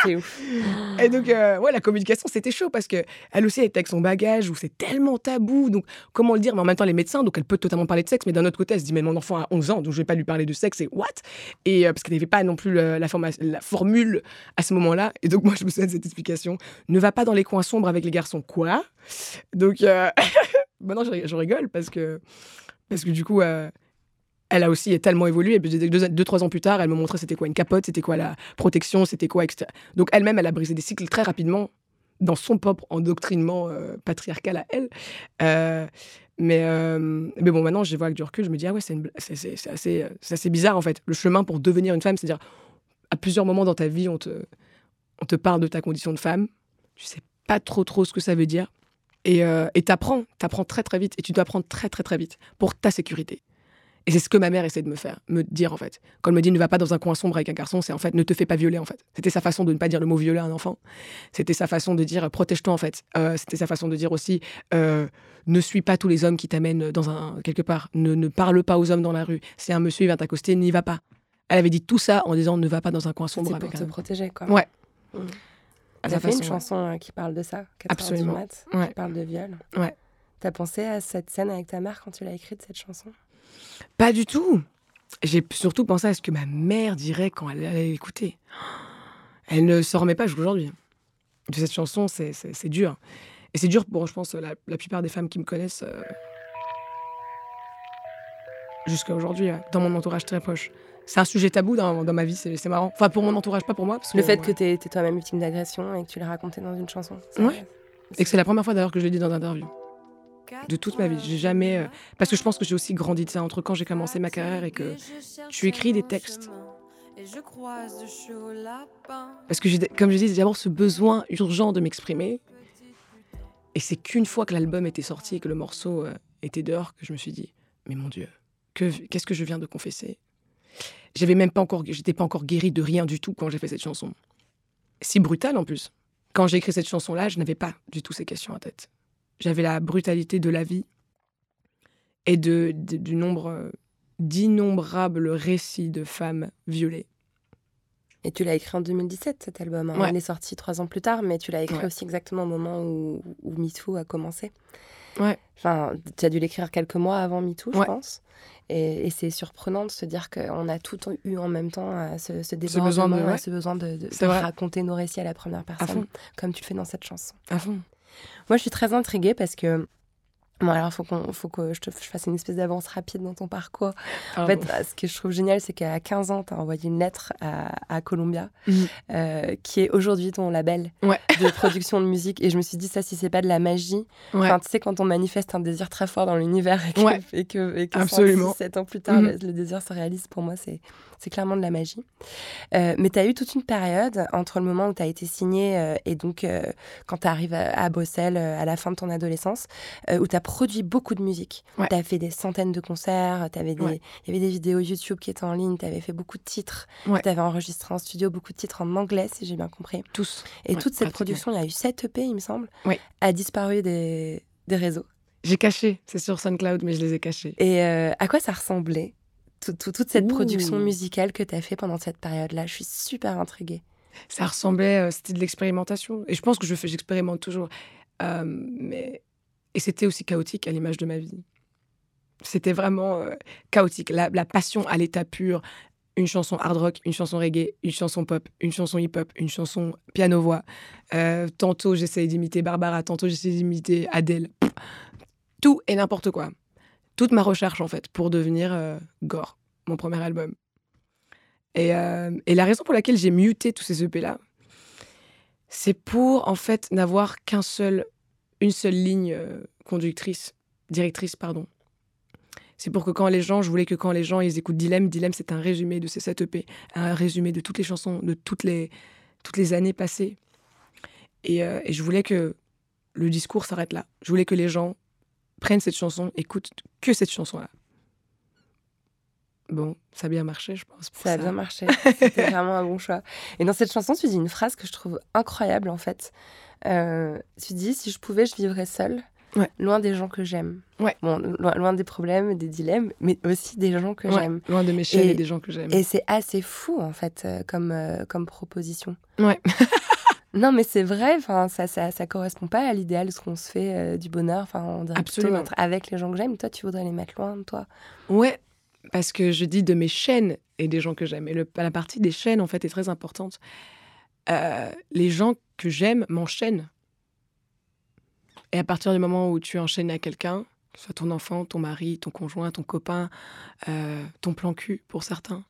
Et donc, euh, ouais, la communication, c'était chaud parce que elle aussi, elle était avec son bagage où c'est tellement tabou. Donc, comment le dire? Mais en même temps, les médecins, donc elle peut totalement parler de sexe, mais d'un autre côté, elle se dit, mais mon enfant a 11 ans, donc je vais pas lui parler de sexe, et what? Et euh, parce qu'elle n'avait pas non plus la, formule à ce moment-là. Et donc, moi, je me souviens de cette explication ne va pas dans les coins sombres avec les garçons. Quoi? Donc, euh, maintenant, je rigole parce que, parce que du coup, euh, elle a aussi tellement évolué. Deux, deux, trois ans plus tard, elle me montrait c'était quoi une capote, c'était quoi la protection, c'était quoi, etc. Donc elle-même, elle a brisé des cycles très rapidement dans son propre endoctrinement euh, patriarcal à elle. Euh, mais, euh, mais bon, maintenant, je vois avec du recul, je me dis, ah ouais, c'est assez, bizarre en fait. Le chemin pour devenir une femme, c'est-à-dire, à plusieurs moments dans ta vie, on te, on te parle de ta condition de femme. Tu sais pas trop trop ce que ça veut dire. Et et t'apprends, t'apprends très très vite. Et tu dois apprendre très très très vite pour ta sécurité. Et c'est ce que ma mère essaie de me faire, me dire en fait. Quand elle me dit ne va pas dans un coin sombre avec un garçon, c'est en fait ne te fais pas violer en fait. C'était sa façon de ne pas dire le mot violer à un enfant. C'était sa façon de dire protège-toi en fait. Euh, C'était sa façon de dire aussi euh, ne suis pas tous les hommes qui t'amènent dans un quelque part. Ne, ne parle pas aux hommes dans la rue. Si un monsieur vient t'accoster, n'y va pas. Elle avait dit tout ça en disant ne va pas dans un coin sombre C'est avec pour te protéger, quoi. Ouais. Mm. À T'as sa fait une ouais. chanson euh, qui parle de ça, 4 Absolument. du mat, Ouais. qui parle de viol. Ouais. T'as pensé à cette scène avec ta mère quand tu l'as écrite, cette chanson? Pas du tout. J'ai surtout pensé à ce que ma mère dirait quand elle allait l'écouter. Elle ne s'en remet pas jusqu'aujourd'hui. De cette chanson, c'est dur. Et c'est dur pour, je pense, la, la plupart des femmes qui me connaissent. euh, Jusqu'à aujourd'hui, ouais, dans mon entourage très proche. C'est un sujet tabou dans, dans ma vie, c'est marrant. Enfin, pour mon entourage, pas pour moi. Parce Le fait ouais. que tu es toi-même victime d'agression et que tu l'as raconté dans une chanson. Ouais. Et que c'est la première fois d'ailleurs que je l'ai dit dans une interview. De toute ma vie. J'ai jamais. euh, Parce que je pense que j'ai aussi grandi de ça entre quand j'ai commencé ma carrière et que tu écris des textes. Parce que, comme je dis, j'ai d'abord ce besoin urgent de m'exprimer. Et c'est qu'une fois que l'album était sorti et que le morceau euh, était dehors que je me suis dit, mais mon Dieu, que, qu'est-ce que je viens de confesser? J'avais même pas encore, j'étais pas encore guérie de rien du tout quand j'ai fait cette chanson. Si brutale en plus. Quand j'ai écrit cette chanson-là, je n'avais pas du tout ces questions en tête. J'avais la brutalité de la vie et de, de- du nombre euh, d'innombrables récits de femmes violées. Et tu l'as écrit en 2017, cet album. hein. Ouais. Il est sorti trois ans plus tard, mais tu l'as écrit Ouais. aussi exactement au moment où, où MeToo a commencé. Ouais. Enfin, tu as dû l'écrire quelques mois avant MeToo, je pense. Et, et c'est surprenant de se dire qu'on a tout eu en même temps ce, ce besoin de- débordement, ouais. et ce besoin de, raconter nos récits à la première personne, comme tu le fais dans cette chanson. À fond. Moi, je suis très intriguée parce que. Bon, alors, faut, qu'on, faut que je te je fasse une espèce d'avance rapide dans ton parcours. En fait, Pardon. ce que je trouve génial, c'est qu'à 15 ans, tu as envoyé une lettre à, à Columbia, Mhm. euh, qui est aujourd'hui ton label Ouais. de production de musique. Et je me suis dit, ça, si c'est pas de la magie, Ouais. enfin, tu sais, quand on manifeste un désir très fort dans l'univers et que, Ouais. et que, et que Absolument. 7 ans plus tard, Mhm. le, le désir se réalise, pour moi, c'est, c'est clairement de la magie. Euh, mais tu as eu toute une période entre le moment où tu as été signé euh, et donc euh, quand tu arrives à, à Bruxelles à la fin de ton adolescence, où tu as produit beaucoup de musique. Ouais. Tu as fait des centaines de concerts, il Ouais. y avait des vidéos YouTube qui étaient en ligne, tu avais fait beaucoup de titres, Ouais. tu avais enregistré en studio beaucoup de titres en anglais, si j'ai bien compris. Tous. Et toute cette production, il y a eu 7 EP, il me semble, a disparu des, des réseaux. J'ai caché, c'est sur SoundCloud, mais je les ai cachés. Et euh, à quoi ça ressemblait tout- tout- toute cette Ouh. production musicale que tu as fait pendant cette période-là Je suis super intriguée. Ça ressemblait, euh, c'était de l'expérimentation. Et je pense que je fais, j'expérimente toujours. Euh, mais... Et c'était aussi chaotique à l'image de ma vie. C'était vraiment euh, chaotique. La, la passion à l'état pur. Une chanson hard rock, une chanson reggae, une chanson pop, une chanson hip-hop, une chanson piano-voix. Euh, tantôt, j'essayais d'imiter Barbara, tantôt, j'essayais d'imiter Adele. Tout et n'importe quoi. Toute ma recherche, en fait, pour devenir euh, Gore, mon premier album. Et, euh, et la raison pour laquelle j'ai muté tous ces EP-là, c'est pour, en fait, n'avoir qu'un seul, une seule ligne euh, conductrice, directrice, pardon. C'est pour que quand les gens, je voulais que quand les gens ils écoutent Dilemme, Dilemme c'est un résumé de ces 7 EP, un résumé de toutes les chansons, de toutes les, toutes les années passées. Et je voulais que le discours s'arrête là. Je voulais que les gens prennent cette chanson, écoutent que cette chanson-là. Bon, ça a bien marché, je pense. pour Ça a bien marché. C'était vraiment un bon choix. Et dans cette chanson, tu dis une phrase que je trouve incroyable, en fait. Euh, tu dis Si je pouvais, je vivrais seule, Ouais. loin des gens que j'aime. Ouais. Bon, loin, loin des problèmes, des dilemmes, mais aussi des gens que Ouais, j'aime. loin de mes chaînes et, Et- des gens que j'aime. Et c'est assez fou, en fait, euh, comme, euh, comme proposition. Ouais. Non, mais c'est vrai, ça, ça, ça correspond pas à l'idéal de ce qu'on se fait euh, du bonheur. Enfin, on dirait Absolument. être avec les gens que j'aime. Toi, tu voudrais les mettre loin de toi. Ouais, parce que je dis de mes chaînes et des gens que j'aime. Et le- la partie des chaînes, en fait, est très importante. Euh, les gens que j'aime m'enchaînent. Et à partir du moment où tu enchaînes à quelqu'un, que ce soit ton enfant, ton mari, ton conjoint, ton copain, euh, ton plan cul pour certains,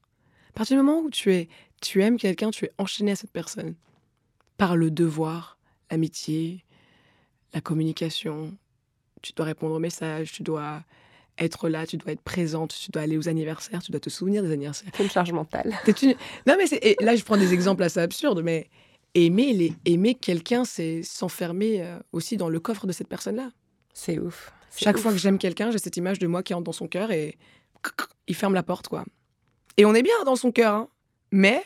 à partir du moment où tu, es, tu aimes quelqu'un, tu es enchaîné à cette personne par le devoir, l'amitié, la communication. Tu dois répondre aux messages, tu dois être là, tu dois être présente, tu dois aller aux anniversaires, tu dois te souvenir des anniversaires. C'est une charge mentale. Une- Non, mais et là, je prends des exemples assez absurdes, mais aimer, les... aimer quelqu'un, c'est s'enfermer euh, aussi dans le coffre de cette personne-là. C'est ouf. Chaque ouf. fois que j'aime quelqu'un, j'ai cette image de moi qui entre dans son cœur et il ferme la porte, quoi. Et on est bien dans son cœur, hein. mais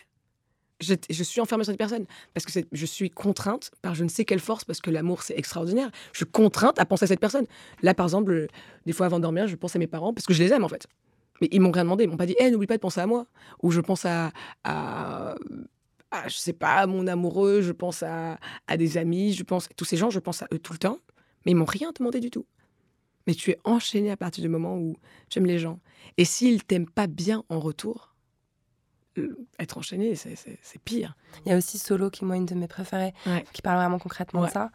je, suis enfermée sur cette personne parce que je suis contrainte par je ne sais quelle force, parce que l'amour, c'est extraordinaire. Je suis contrainte à penser à cette personne. Là, par exemple, des fois avant de dormir, je pense à mes parents parce que je les aime, en fait. Mais ils m'ont rien demandé. Ils m'ont pas dit, Eh, n'oublie pas de penser à moi. Ou je pense à, à, à, je sais pas, à mon amoureux, je pense à, à des amis, je pense tous ces gens, je pense à eux tout le temps. Mais ils m'ont rien demandé du tout. Mais tu es enchaîné à partir du moment où tu aimes les gens. Et s'ils t'aiment pas bien en retour, être enchaîné, c'est- pire. Il y a aussi Solo, qui est moi une de mes préférées, Ouais. qui parle vraiment concrètement de ça.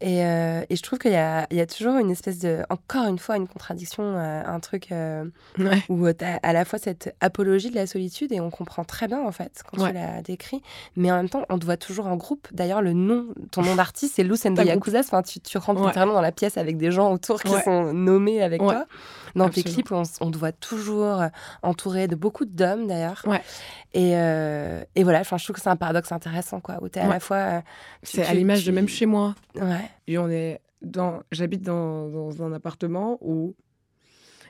Et, euh, et je trouve qu'il y a, il y a toujours une espèce de, encore une fois, une contradiction, euh, un truc euh, Ouais. où tu as à la fois cette apologie de la solitude, et on comprend très bien, en fait, quand tu l'as décrit, mais en même temps, on te voit toujours en groupe. D'ailleurs, le nom, ton nom d'artiste, c'est Luz and the. Yakuza. Enfin, tu, tu rentres littéralement dans la pièce avec des gens autour qui sont nommés avec toi. Dans tes Absolument. clips, on, on te voit toujours euh, entouré de beaucoup d'hommes, d'ailleurs. Et, euh, et voilà, enfin, je trouve que c'est un paradoxe intéressant, quoi, où tu à Ouais. la fois. euh, C'est à l'image tu- de même chez moi. Ouais. Et on est dans, j'habite dans, dans un appartement où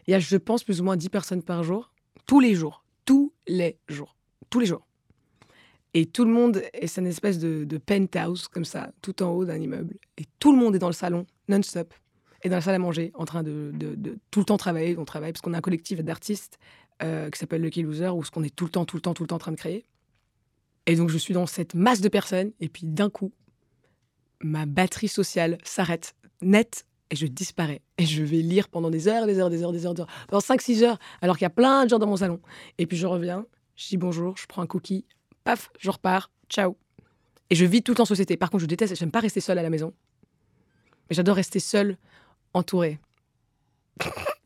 il y a, je pense, plus ou moins 10 personnes par jour, tous les jours, tous les jours, tous les jours. Et tout le monde est une espèce de, de penthouse, comme ça, tout en haut d'un immeuble. Et tout le monde est dans le salon, non-stop, et dans la salle à manger, en train de, de- de tout le temps travailler. On travaille parce qu'on a un collectif d'artistes euh, qui s'appelle Lucky Loser, où ce qu'on est tout le temps, tout le temps, tout le temps en train de créer. Et donc, je suis dans cette masse de personnes, et puis d'un coup, ma batterie sociale s'arrête net et je disparais. Et je vais lire pendant des heures, des heures, des heures, des heures, pendant 5-6 heures, alors qu'il y a plein de gens dans mon salon. Et puis je reviens, je dis bonjour, je prends un cookie, paf, je repars, ciao. Et je vis tout le temps en société. Par contre, je déteste, j'aime pas rester seule à la maison. Mais j'adore rester seule, entourée.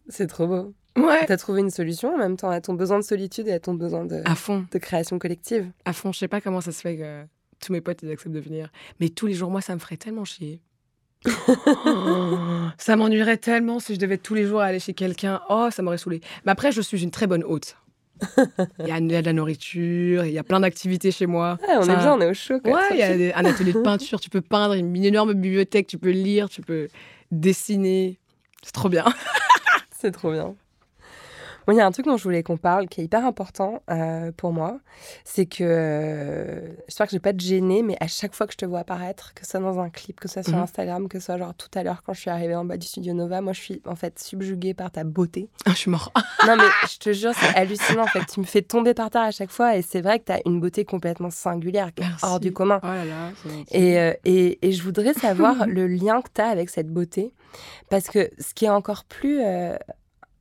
C'est trop beau. Ouais. T'as trouvé une solution en même temps à ton besoin de solitude et à ton besoin de, À fond, de création collective? à fond. Je sais pas comment ça se fait que tous mes potes ils acceptent de venir. Mais tous les jours, moi, ça me ferait tellement chier. ça m'ennuierait tellement si je devais tous les jours aller chez quelqu'un. Oh, ça m'aurait saoulé. Mais après, je suis une très bonne hôte. Il y a, de la nourriture, il y a plein d'activités chez moi. Ah, on Ça- est bien, on est au chaud. quoi. Ouais, il y a des- un atelier de peinture, tu peux peindre, une énorme bibliothèque, tu peux lire, tu peux dessiner. C'est trop bien. C'est trop bien. Il y a un truc dont je voulais qu'on parle qui est hyper important euh, pour moi. C'est que euh, j'espère que je vais pas te gêner, mais à chaque fois que je te vois apparaître, que ce soit dans un clip, que ce soit sur Mhm. Instagram, que ce soit genre tout à l'heure quand je suis arrivée en bas du studio Nova, moi je suis en fait subjuguée par ta beauté. Ah, je suis mort. Non, mais je te jure, c'est hallucinant. En fait, tu me fais tomber par terre à chaque fois et c'est vrai que tu as une beauté complètement singulière, qui est Merci. hors du commun. Oh là là. Et, euh, et, et je voudrais savoir le lien que tu as avec cette beauté. Parce que ce qui est encore plus euh,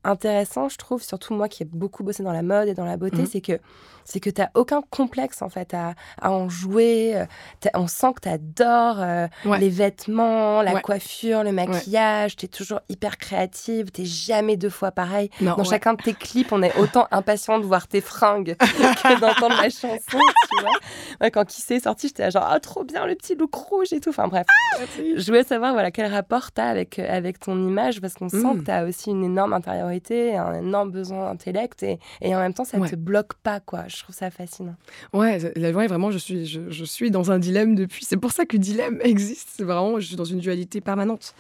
intéressant, je trouve, surtout moi qui ai beaucoup bossé dans la mode et dans la beauté, Mhm. c'est que c'est que tu n'as aucun complexe en fait à, à en jouer. Euh, t'as- On sent que tu adores Ouais. les vêtements, la Ouais. coiffure, le maquillage. Tu es toujours hyper créative. Tu jamais deux fois pareil. Non, Dans ouais. chacun de tes clips, on est autant impatient de voir tes fringues que d'entendre la chanson, tu vois. Ouais, quand qui s'est sorti, j'étais genre, ah, trop bien le petit look rouge et tout. Enfin bref, je voulais savoir voilà, quel rapport tu as avec, euh, avec ton image, parce qu'on sent Mm. que tu as aussi une énorme un énorme besoin d'intellect, et, et en même temps, ça ne Ouais. te bloque pas, quoi. Je trouve ça fascinant. Ouais, la- ouais, vraiment, je suis, je, je suis dans un dilemme depuis. C'est pour ça que dilemme existe. C'est vraiment, je suis dans une dualité permanente.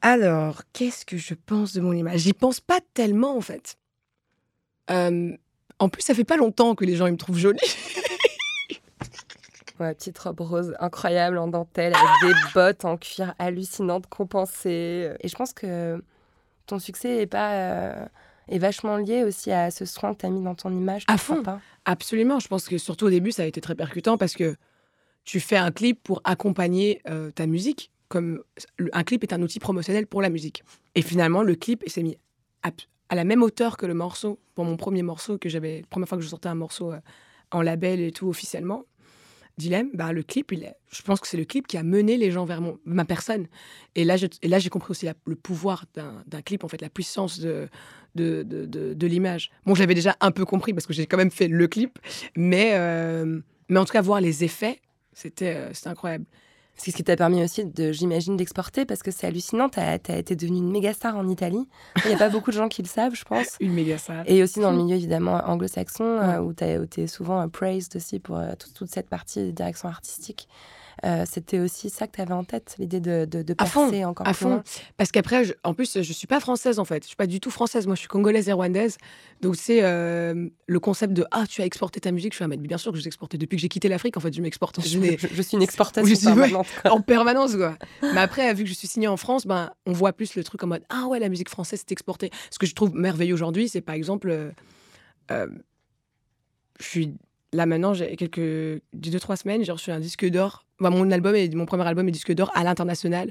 Alors, qu'est-ce que je pense de mon image? J'y pense pas tellement, en fait. Euh, en plus, ça fait pas longtemps que les gens ils me trouvent jolie. Ouais, petite robe rose incroyable en dentelle, avec des bottes en cuir hallucinantes, compensées. Et je pense que ton succès est, pas, euh, est vachement lié aussi à ce soin que tu as mis dans ton image. À fond. pas? Absolument. Je pense que surtout au début, ça a été très percutant parce que tu fais un clip pour accompagner euh, ta musique. Comme un clip est un outil promotionnel pour la musique. Et finalement, le clip s'est mis à, à la même hauteur que le morceau pour mon premier morceau que j'avais. La première fois que je sortais un morceau euh, en label et tout officiellement. Dilemme, bah, le clip, je pense que c'est le clip qui a mené les gens vers mon, ma personne. Et là, j'ai compris aussi le pouvoir d'un clip, en fait, la puissance de, de, de, de- l'image. Bon, je l'avais déjà un peu compris parce que j'ai quand même fait le clip, mais, euh, mais en tout cas, voir les effets, c'était euh, c'était incroyable. C'est ce qui t'a permis aussi, de, j'imagine, d'exporter, parce que c'est hallucinant. Tu as, été devenue une méga star en Italie. Il n'y a pas beaucoup de gens qui le savent, je pense. Une méga salle. Et aussi dans le milieu, évidemment, anglo-saxon, Ouais. euh, où tu es souvent praised aussi pour euh, toute, toute cette partie de direction artistique. Euh, C'était aussi ça que tu avais en tête, l'idée de, de, de À fond, encore à plus fond. loin. Parce qu'après, je- en plus, je suis pas française en fait. Je suis pas du tout française. Moi, je suis congolaise et rwandaise. Donc, c'est euh, le concept de Ah, tu as exporté ta musique. Je suis ah, mais bien sûr que j'ai exporté. Depuis que j'ai quitté l'Afrique, en fait, je m'exporte. Je, Je je- je suis une exportation je suis- permanente. en permanence, quoi. Mais après, vu que je suis signée en France, ben, on voit plus le truc en mode Ah ouais, la musique française, c'est exporté. Ce que je trouve merveilleux aujourd'hui, c'est par exemple. euh, je suis là maintenant, j'ai quelques. deux, trois semaines, j'ai reçu un disque d'or. Enfin, mon, album est, mon premier album est disque d'or à l'international,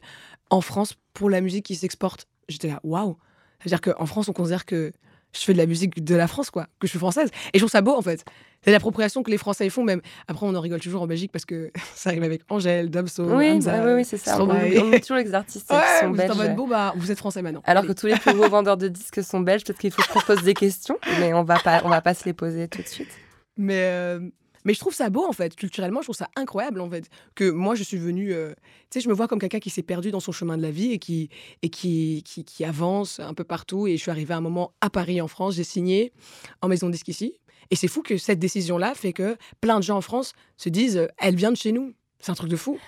en France, pour la musique qui s'exporte. J'étais là, waouh! C'est-à-dire qu'en France, on considère que je fais de la musique de la France, quoi, que je suis française. Et je trouve ça beau, en fait. C'est l'appropriation que les Français font, même. Après, on en rigole toujours en Belgique parce que ça arrive avec Angèle, Damso, Oui, Hamza, bah oui, oui, c'est ça. On, on met toujours les artistes Ouais, qui sont vous êtes belges. en mode, bon, bah, vous êtes français maintenant. Alors Allez. que tous les plus gros vendeurs de disques sont belges, peut-être qu'il faut qu'on pose des questions, mais on va pas, on va pas se les poser tout de suite. Mais, euh, mais je trouve ça beau, en fait. Culturellement, je trouve ça incroyable, en fait. Que moi, je suis venue. euh, tu sais, je me vois comme quelqu'un qui s'est perdu dans son chemin de la vie et, qui, et qui, qui, avance un peu partout. Et je suis arrivée à un moment à Paris, en France. J'ai signé en maison disque ici. Et c'est fou que cette décision-là fait que plein de gens en France se disent elle vient de chez nous. C'est un truc de fou.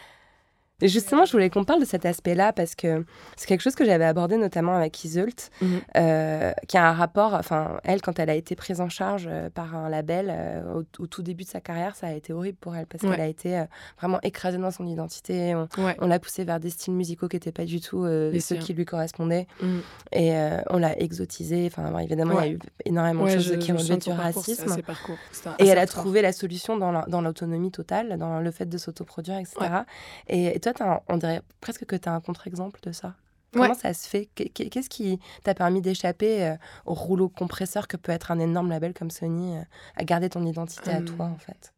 Et justement, je voulais qu'on parle de cet aspect-là parce que c'est quelque chose que j'avais abordé notamment avec Iseult, Mhm. euh, qui a un rapport. Enfin, elle, quand elle a été prise en charge euh, par un label euh, au, au tout début de sa carrière, ça a été horrible pour elle parce Ouais. qu'elle a été euh, vraiment écrasée dans son identité. On, Ouais. on l'a poussée vers des styles musicaux qui n'étaient pas du tout ceux qui lui correspondaient. Mhm. Et on l'a exotisée. Enfin, bon, évidemment, il y a eu énormément de choses je- qui souviens de du racisme. Et elle a trouvé la solution dans la- dans l'autonomie totale, dans le fait de s'autoproduire, etc. Et, et toi, un- on dirait presque que tu as un contre-exemple de ça. Comment Ouais. ça se fait? Qu'est- qu'est- Qu'est-ce qui t'a permis d'échapper euh, au rouleau compresseur que peut être un énorme label comme Sony, euh, à garder ton identité à Hum. toi, en fait?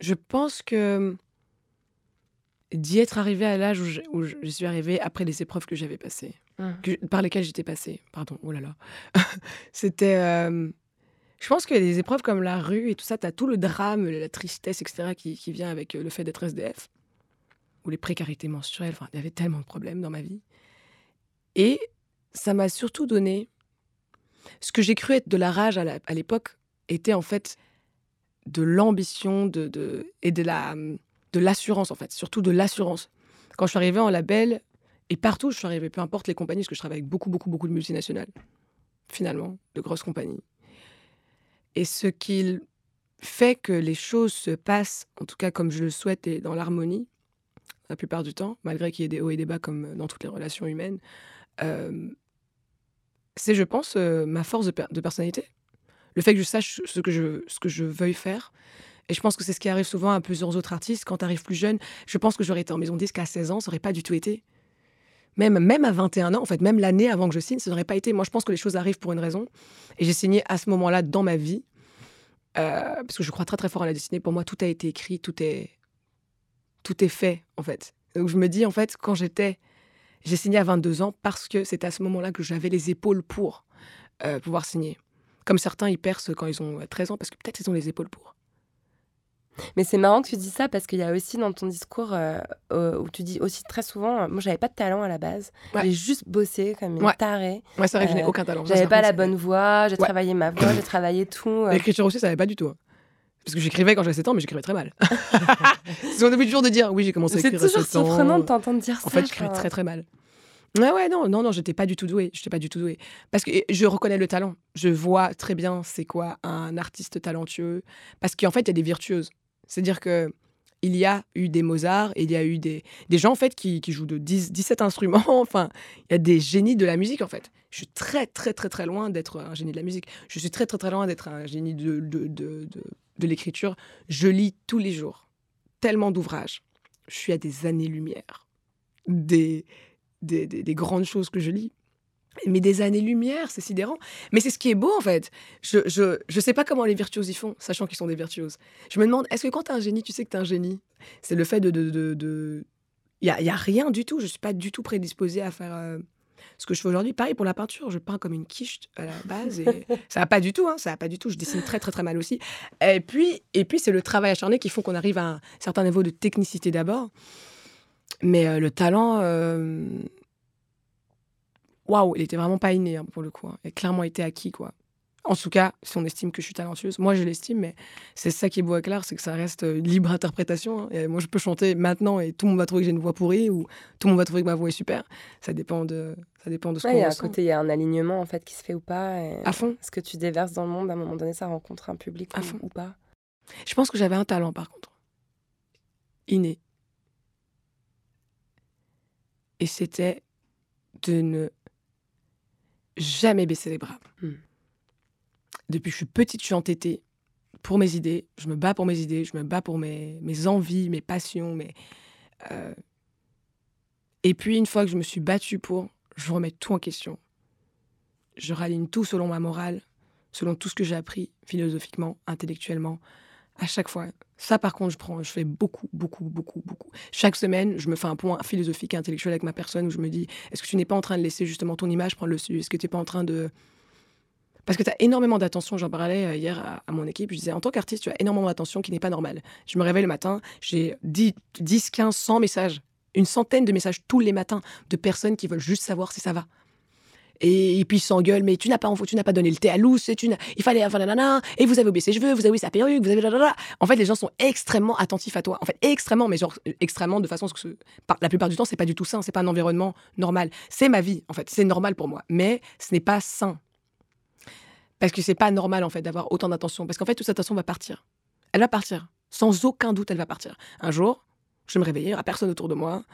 Je pense que d'y être arrivé à l'âge où, je, où je- je suis arrivée après les épreuves que j'avais passées, que- par lesquelles j'étais passée, pardon, oh là là, c'était... euh, je pense que les épreuves comme la rue et tout ça, tu as tout le drame, la tristesse, etc., qui, qui vient avec euh, le fait d'être SDF, ou les précarités menstruelles, enfin, il y avait tellement de problèmes dans ma vie. Et ça m'a surtout donné... Ce que j'ai cru être de la rage à l'époque était en fait de l'ambition de, de- et de la de l'assurance en fait, surtout de l'assurance. Quand je suis arrivée en label et partout où je suis arrivée, peu importe les compagnies, parce que je travaille avec beaucoup beaucoup beaucoup de multinationales, finalement, de grosses compagnies. Et ce qui fait que les choses se passent, en tout cas comme je le souhaite et dans l'harmonie, la plupart du temps, malgré qu'il y ait des hauts et des bas comme dans toutes les relations humaines, euh, c'est, je pense, euh, ma force de, per- de personnalité le fait que je sache ce que je, ce que je veuille faire. Et je pense que c'est ce qui arrive souvent à plusieurs autres artistes. Quand tu arrives plus jeune, je pense que j'aurais été en maison de disque à 16 ans, ça n'aurait pas du tout été. Même, même à 21 ans, en fait, même l'année avant que je signe, ça n'aurait pas été. Moi, je pense que les choses arrivent pour une raison. Et j'ai signé à ce moment-là dans ma vie. euh, parce que je crois très très fort à la destinée. Pour moi, tout a été écrit, tout est, tout est fait, en fait. Donc je me dis, en fait, quand j'étais. J'ai signé à 22 ans parce que c'est à ce moment-là que j'avais les épaules pour euh, pouvoir signer. Comme certains, ils percent quand ils ont euh, 13 ans parce que peut-être ils ont les épaules pour. Mais c'est marrant que tu dis ça parce qu'il y a aussi dans ton discours euh, où tu dis aussi très souvent, euh, moi j'avais pas de talent à la base, Ouais. j'ai juste bossé comme une Ouais. tarée. Moi, c'est vrai que je n'ai aucun talent. J'avais pas la bonne voix, j'ai Ouais. travaillé ma voix, j'ai travaillé tout. L'écriture aussi, ça n'avait pas du tout. Parce que j'écrivais quand j'avais 7 ans, mais j'écrivais très mal. c'est on oublie toujours de dire, oui, j'ai commencé à C'est écrire à toujours 7 ans. surprenant de t'entendre dire ça. En fait, j'écrivais enfin. très très mal. Ouais, ouais, non, non, non, j'étais pas du tout douée. J'étais pas du tout douée. Parce que je reconnais le talent. Je vois très bien c'est quoi un artiste talentueux. Parce qu'en fait, il y a des virtuoses. C'est-à-dire que il y a eu des Mozart, il y a eu des, des gens en fait qui, qui jouent de 10, 17 instruments. Enfin, il y a des génies de la musique en fait. Je suis très très très très loin d'être un génie de la musique. Je suis très très très loin d'être un génie de, de, de, de, de l'écriture. Je lis tous les jours tellement d'ouvrages. Je suis à des années-lumière des, des, des- des grandes choses que je lis. Mais des années-lumière, c'est sidérant. Mais c'est ce qui est beau, en fait. Je, je, je sais pas comment les virtuoses y font, sachant qu'ils sont des virtuoses. Je me demande, est-ce que quand tu un génie, tu sais que tu un génie? C'est le fait de... de, de, de- Il n'y a, il y a rien du tout. Je suis pas du tout prédisposée à faire euh, ce que je fais aujourd'hui. Pareil pour la peinture. Je peins comme une quiche à la base. Et ça va pas du tout. Hein, ça va pas du tout. Je dessine très, très, très mal aussi. Et puis, et puis c'est le travail acharné qui font qu'on arrive à un certain niveau de technicité d'abord. Mais euh, le talent, euh, waouh, il était vraiment pas inné hein, pour le coup. hein. Il a clairement été acquis, quoi. En tout cas, si on estime que je suis talentueuse, moi je l'estime, mais c'est ça qui est beau à Claire, c'est que ça reste euh, libre interprétation. hein. Et moi je peux chanter maintenant et tout le monde va trouver que j'ai une voix pourrie ou tout le monde va trouver que ma voix est super. Ça dépend de, ça dépend de ce Ouais, qu'on ressent. côté, il y a un alignement en fait qui se fait ou pas. et À fond. Ce que tu déverses dans le monde, à un moment donné, ça rencontre un public À ou, fond. ou pas. Je pense que j'avais un talent par contre. Inné. Et c'était de ne jamais baisser les bras. Hmm. Depuis que je suis petite, je suis entêtée pour mes idées. Je me bats pour mes idées, je me bats pour mes, mes envies, mes passions. Mes, euh, Et puis, une fois que je me suis battue pour, je remets tout en question. Je raligne tout selon ma morale. selon tout ce que j'ai appris philosophiquement, intellectuellement, à chaque fois. Ça, par contre, je prends, je fais beaucoup, beaucoup, beaucoup, beaucoup. Chaque semaine, je me fais un point philosophique et intellectuel avec ma personne où je me dis, est-ce que tu n'es pas en train de laisser justement ton image prendre le dessus Est-ce que tu n'es pas en train de... Parce que tu as énormément d'attention, j'en parlais euh, hier à, mon équipe, je disais, en tant qu'artiste, tu as énormément d'attention qui n'est pas normale. Je me réveille le matin, j'ai 10, 10, 15, 100 messages, une centaine de messages tous les matins de personnes qui veulent juste savoir si ça va. Et, puis ils s'engueulent, mais tu n'as pas, tu n'as pas donné le thé à et tu il fallait, enfin, nanana, et vous avez oublié ses cheveux, vous avez oublié sa perruque, vous avez. En fait, les gens sont extrêmement attentifs à toi. En fait, extrêmement, mais genre euh, extrêmement de façon que, la plupart du temps, c'est pas du tout sain, c'est pas un environnement normal. C'est ma vie, en fait, c'est normal pour moi, mais ce n'est pas sain. Parce que c'est pas normal, en fait, d'avoir autant d'attention. Parce qu'en fait, toute cette attention va partir. Elle va partir. Sans aucun doute, elle va partir. Un jour, je vais me réveiller, il n'y aura personne autour de moi,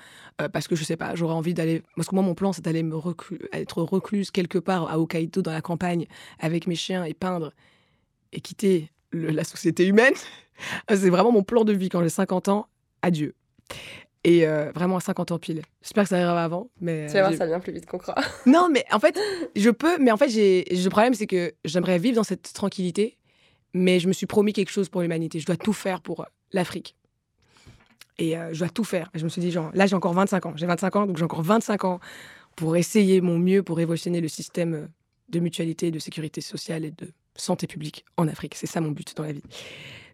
euh, parce que je sais pas, j'aurais envie d'aller. Parce que moi, mon plan, c'est d'aller me être recluse quelque part à Hokkaido, dans la campagne, avec mes chiens et peindre et quitter la société humaine. c'est vraiment mon plan de vie quand j'ai 50 ans. Adieu. Et euh, vraiment à 50 ans pile. J'espère que ça arrivera avant. Mais Tu vas voir, ça vient plus vite qu'on croit. non, mais en fait, je peux, mais en fait, le problème, c'est que j'aimerais vivre dans cette tranquillité, mais je me suis promis quelque chose pour l'humanité. Je dois tout faire pour euh, l'Afrique. Et euh, je dois tout faire. Et je me suis dit, genre, là, j'ai encore 25 ans. J'ai 25 ans, donc j'ai encore 25 ans pour essayer mon mieux pour révolutionner le système de mutualité, de sécurité sociale et de santé publique en Afrique. C'est ça mon but dans la vie.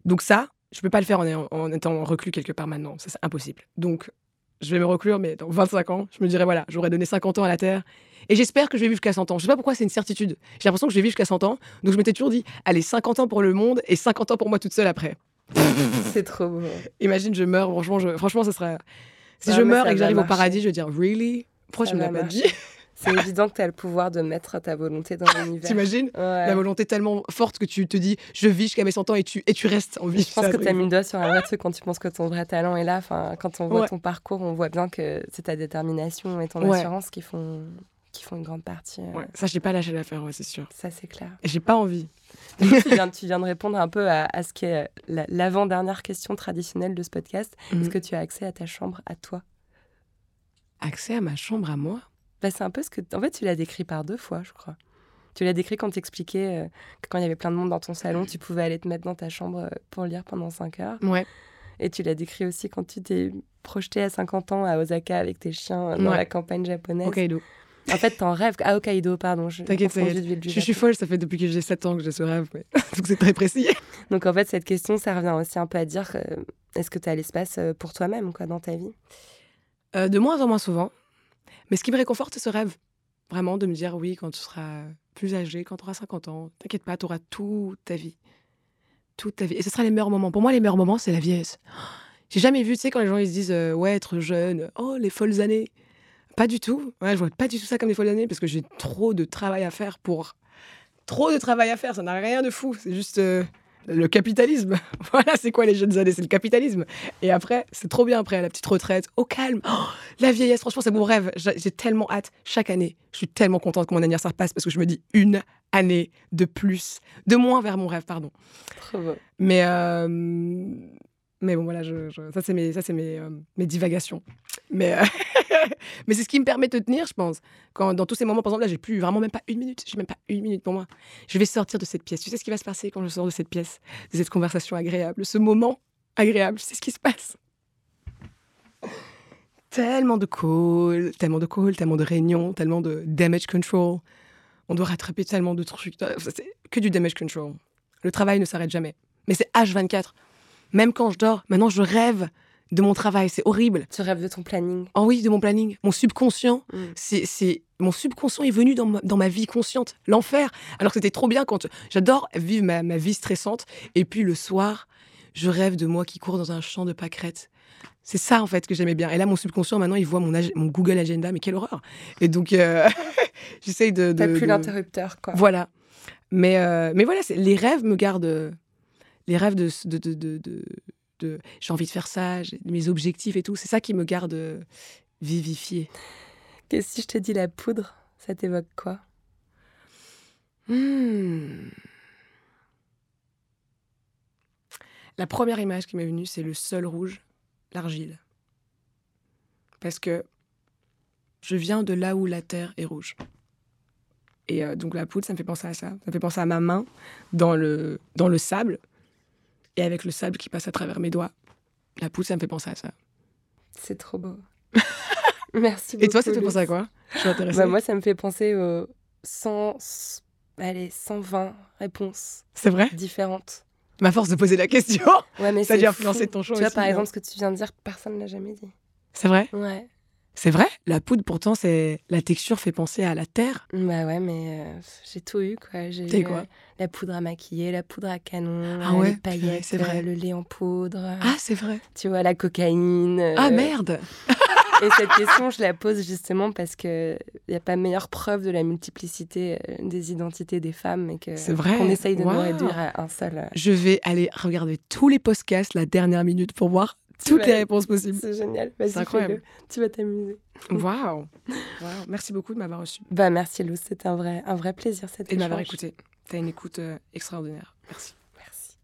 Donc ça, je peux pas le faire en, en étant reclus quelque part maintenant. Ça, c'est impossible. Donc, je vais me reclure, mais dans 25 ans, je me dirais, voilà, j'aurais donné 50 ans à la Terre. Et j'espère que je vais vivre jusqu'à 100 ans. Je sais pas pourquoi c'est une certitude. J'ai l'impression que je vais vivre jusqu'à 100 ans. Donc je m'étais toujours dit, allez, 50 ans pour le monde et 50 ans pour moi toute seule après. C'est trop beau. Imagine, je meurs, franchement, je, franchement ça serait... Si Ouais, je meurs et que j'arrive au paradis, je vais dire, really? Tu me l'as va pas dit? C'est évident que tu as le pouvoir de mettre ta volonté dans l'univers. T'imagines Ouais. La volonté tellement forte que tu te dis, je vis jusqu'à mes 100 ans et tu, et tu restes en vie. Je pense que tu as mis le doigt sur un vrai truc quand tu penses que ton vrai talent est là. Enfin, quand on voit Ouais. ton parcours, on voit bien que c'est ta détermination et ton Ouais. assurance qui font, qui font une grande partie. euh, Ouais, ça, j'ai pas lâché l'affaire, ouais, c'est sûr. Ça, c'est clair. Et j'ai pas envie. tu, viens, tu viens de répondre un peu à, à ce qui est la- l'avant-dernière question traditionnelle de ce podcast. Mhm. Est-ce que tu as accès à ta chambre à toi? Accès à ma chambre à moi? Bah, C'est un peu ce que. En fait, tu l'as décrit par deux fois, je crois. Tu l'as décrit quand tu expliquais euh, que quand il y avait plein de monde dans ton salon, tu pouvais aller te mettre dans ta chambre euh, pour lire pendant 5 heures. Ouais. Et tu l'as décrit aussi quand tu t'es projeté à 50 ans à Osaka avec tes chiens euh, dans Ouais. la campagne japonaise. Hokkaido. En fait, t'en rêves. À Hokkaido, pardon. je T'inquiète, suis folle, ça fait depuis que j'ai 7 ans que j'ai ce rêve. mais- Donc c'est très précis. Donc en fait, cette question, ça revient aussi un peu à dire euh, est-ce que tu as l'espace pour toi-même quoi, dans ta vie? Euh, de moins en moins souvent. Mais ce qui me réconforte, c'est ce rêve. Vraiment, de me dire, oui, quand tu seras plus âgé, quand tu auras 50 ans, t'inquiète pas, tu auras toute ta vie. Toute ta vie. Et ce sera les meilleurs moments. Pour moi, les meilleurs moments, c'est la vieillesse. J'ai jamais vu, tu sais, quand les gens ils se disent, euh, ouais, être jeune, oh, les folles années. Pas du tout. Ouais, je vois pas du tout ça comme des folles années parce que j'ai trop de travail à faire pour. Trop de travail à faire, ça n'a rien de fou. C'est juste euh, le capitalisme. voilà, c'est quoi les jeunes années C'est le capitalisme. Et après, c'est trop bien après, la petite retraite, au calme. Oh, la vieillesse, franchement, c'est mon rêve. J'ai tellement hâte. Chaque année, je suis tellement contente que mon anniversaire passe parce que je me dis une année de plus, de moins vers mon rêve, pardon. Trop beau. Mais, euh, mais bon, voilà, je, je- ça, c'est mes, ça, mes, euh, mes divagations. Mais, euh, mais c'est ce qui me permet de tenir, je pense. Quand, dans tous ces moments, par exemple, là, j'ai plus vraiment même pas une minute. J'ai même pas une minute pour moi. Je vais sortir de cette pièce. Tu sais ce qui va se passer quand je sors de cette pièce, de cette conversation agréable, ce moment agréable? Sais ce qui se passe? Tellement de calls, tellement de calls, tellement de réunions, tellement de damage control. On doit rattraper tellement de trucs. C'est que du damage control. Le travail ne s'arrête jamais. Mais c'est H24. Même quand je dors, maintenant je rêve de mon travail. C'est horrible. Tu rêves de ton planning. Oh oui, de mon planning. Mon subconscient, Mm. c'est, c'est- mon subconscient est venu dans ma, dans ma vie consciente. L'enfer. Alors que c'était trop bien quand j'adore vivre ma, ma vie stressante. Et puis le soir, je rêve de moi qui cours dans un champ de pâquerettes. C'est ça en fait que j'aimais bien. Et là, mon subconscient maintenant, il voit mon, mon Google Agenda. Mais quelle horreur Et donc, euh, j'essaye de. T'as plus de- l'interrupteur, quoi. Voilà. Mais, euh, mais voilà, c'est- les rêves me gardent. Les rêves de. de, de, de, de- j'ai envie de faire ça, mes objectifs et tout. C'est ça qui me garde euh, vivifiée. Et si je te dis la poudre, ça t'évoque quoi? Hmm. La première image qui m'est venue, c'est le sol rouge, l'argile. Parce que je viens de là où la terre est rouge. Et euh, donc la poudre, ça me fait penser à ça. Ça me fait penser à ma main dans le, dans le sable. Et avec le sable qui passe à travers mes doigts. La poudre, ça me fait penser à ça. C'est trop beau. Merci beaucoup. Et toi, ça te fait penser à quoi? Je suis intéressée. Bah, Moi, ça me fait penser aux 100, allez, 120 réponses C'est vrai? différentes. Ma force de poser la question. Ouais, mais Ça a dû influencer ton choix Tu vois, aussi, par non exemple, ce que tu viens de dire, personne ne l'a jamais dit. C'est vrai? Ouais. C'est vrai? La poudre, pourtant, c'est la texture fait penser à la terre. Bah ouais, mais euh, j'ai tout eu, quoi. J'ai eu quoi? euh, la poudre à maquiller, la poudre à canon, Ah euh, ouais, les paillettes, vrai. le lait en poudre, Ah, c'est vrai. tu vois, la cocaïne. euh, Ah, merde Et cette question, je la pose justement parce qu'il n'y a pas meilleure preuve de la multiplicité des identités des femmes et qu'on essaye de nous réduire à un seul. Je vais aller regarder tous les podcasts la dernière minute pour voir toutes vas- les réponses possibles. C'est génial. Vas-y, C'est incroyable. Tu vas t'amuser. Waouh Waouh. Merci beaucoup de m'avoir reçu Bah merci Lou, c'était un vrai, un vrai plaisir cet et de m'avoir écouté. T'as une écoute euh, extraordinaire. Merci. Merci.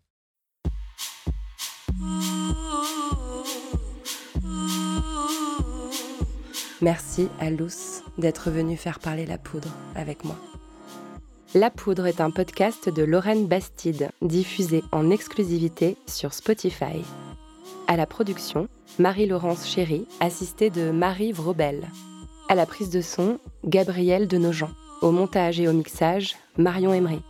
Merci à Luce d'être venue faire parler la poudre avec moi. La poudre est un podcast de Lorraine Bastide, diffusé en exclusivité sur Spotify. À la production, Marie-Laurence Chéry, assistée de Marie Vrobel. À la prise de son, Gabrielle Denogent. Au montage et au mixage, Marion Emery.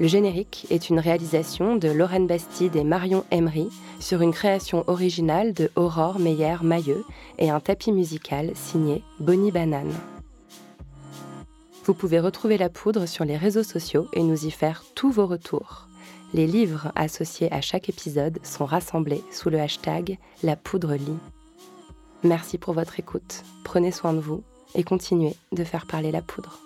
Le générique est une réalisation de Lorraine Bastide et Marion Emery sur une création originale de Aurore Meyer-Mailleux et un tapis musical signé Bonnie Banane. Vous pouvez retrouver la poudre sur les réseaux sociaux et nous y faire tous vos retours. Les livres associés à chaque épisode sont rassemblés sous le hashtag La Poudre Lit. Merci pour votre écoute, prenez soin de vous et continuez de faire parler la poudre.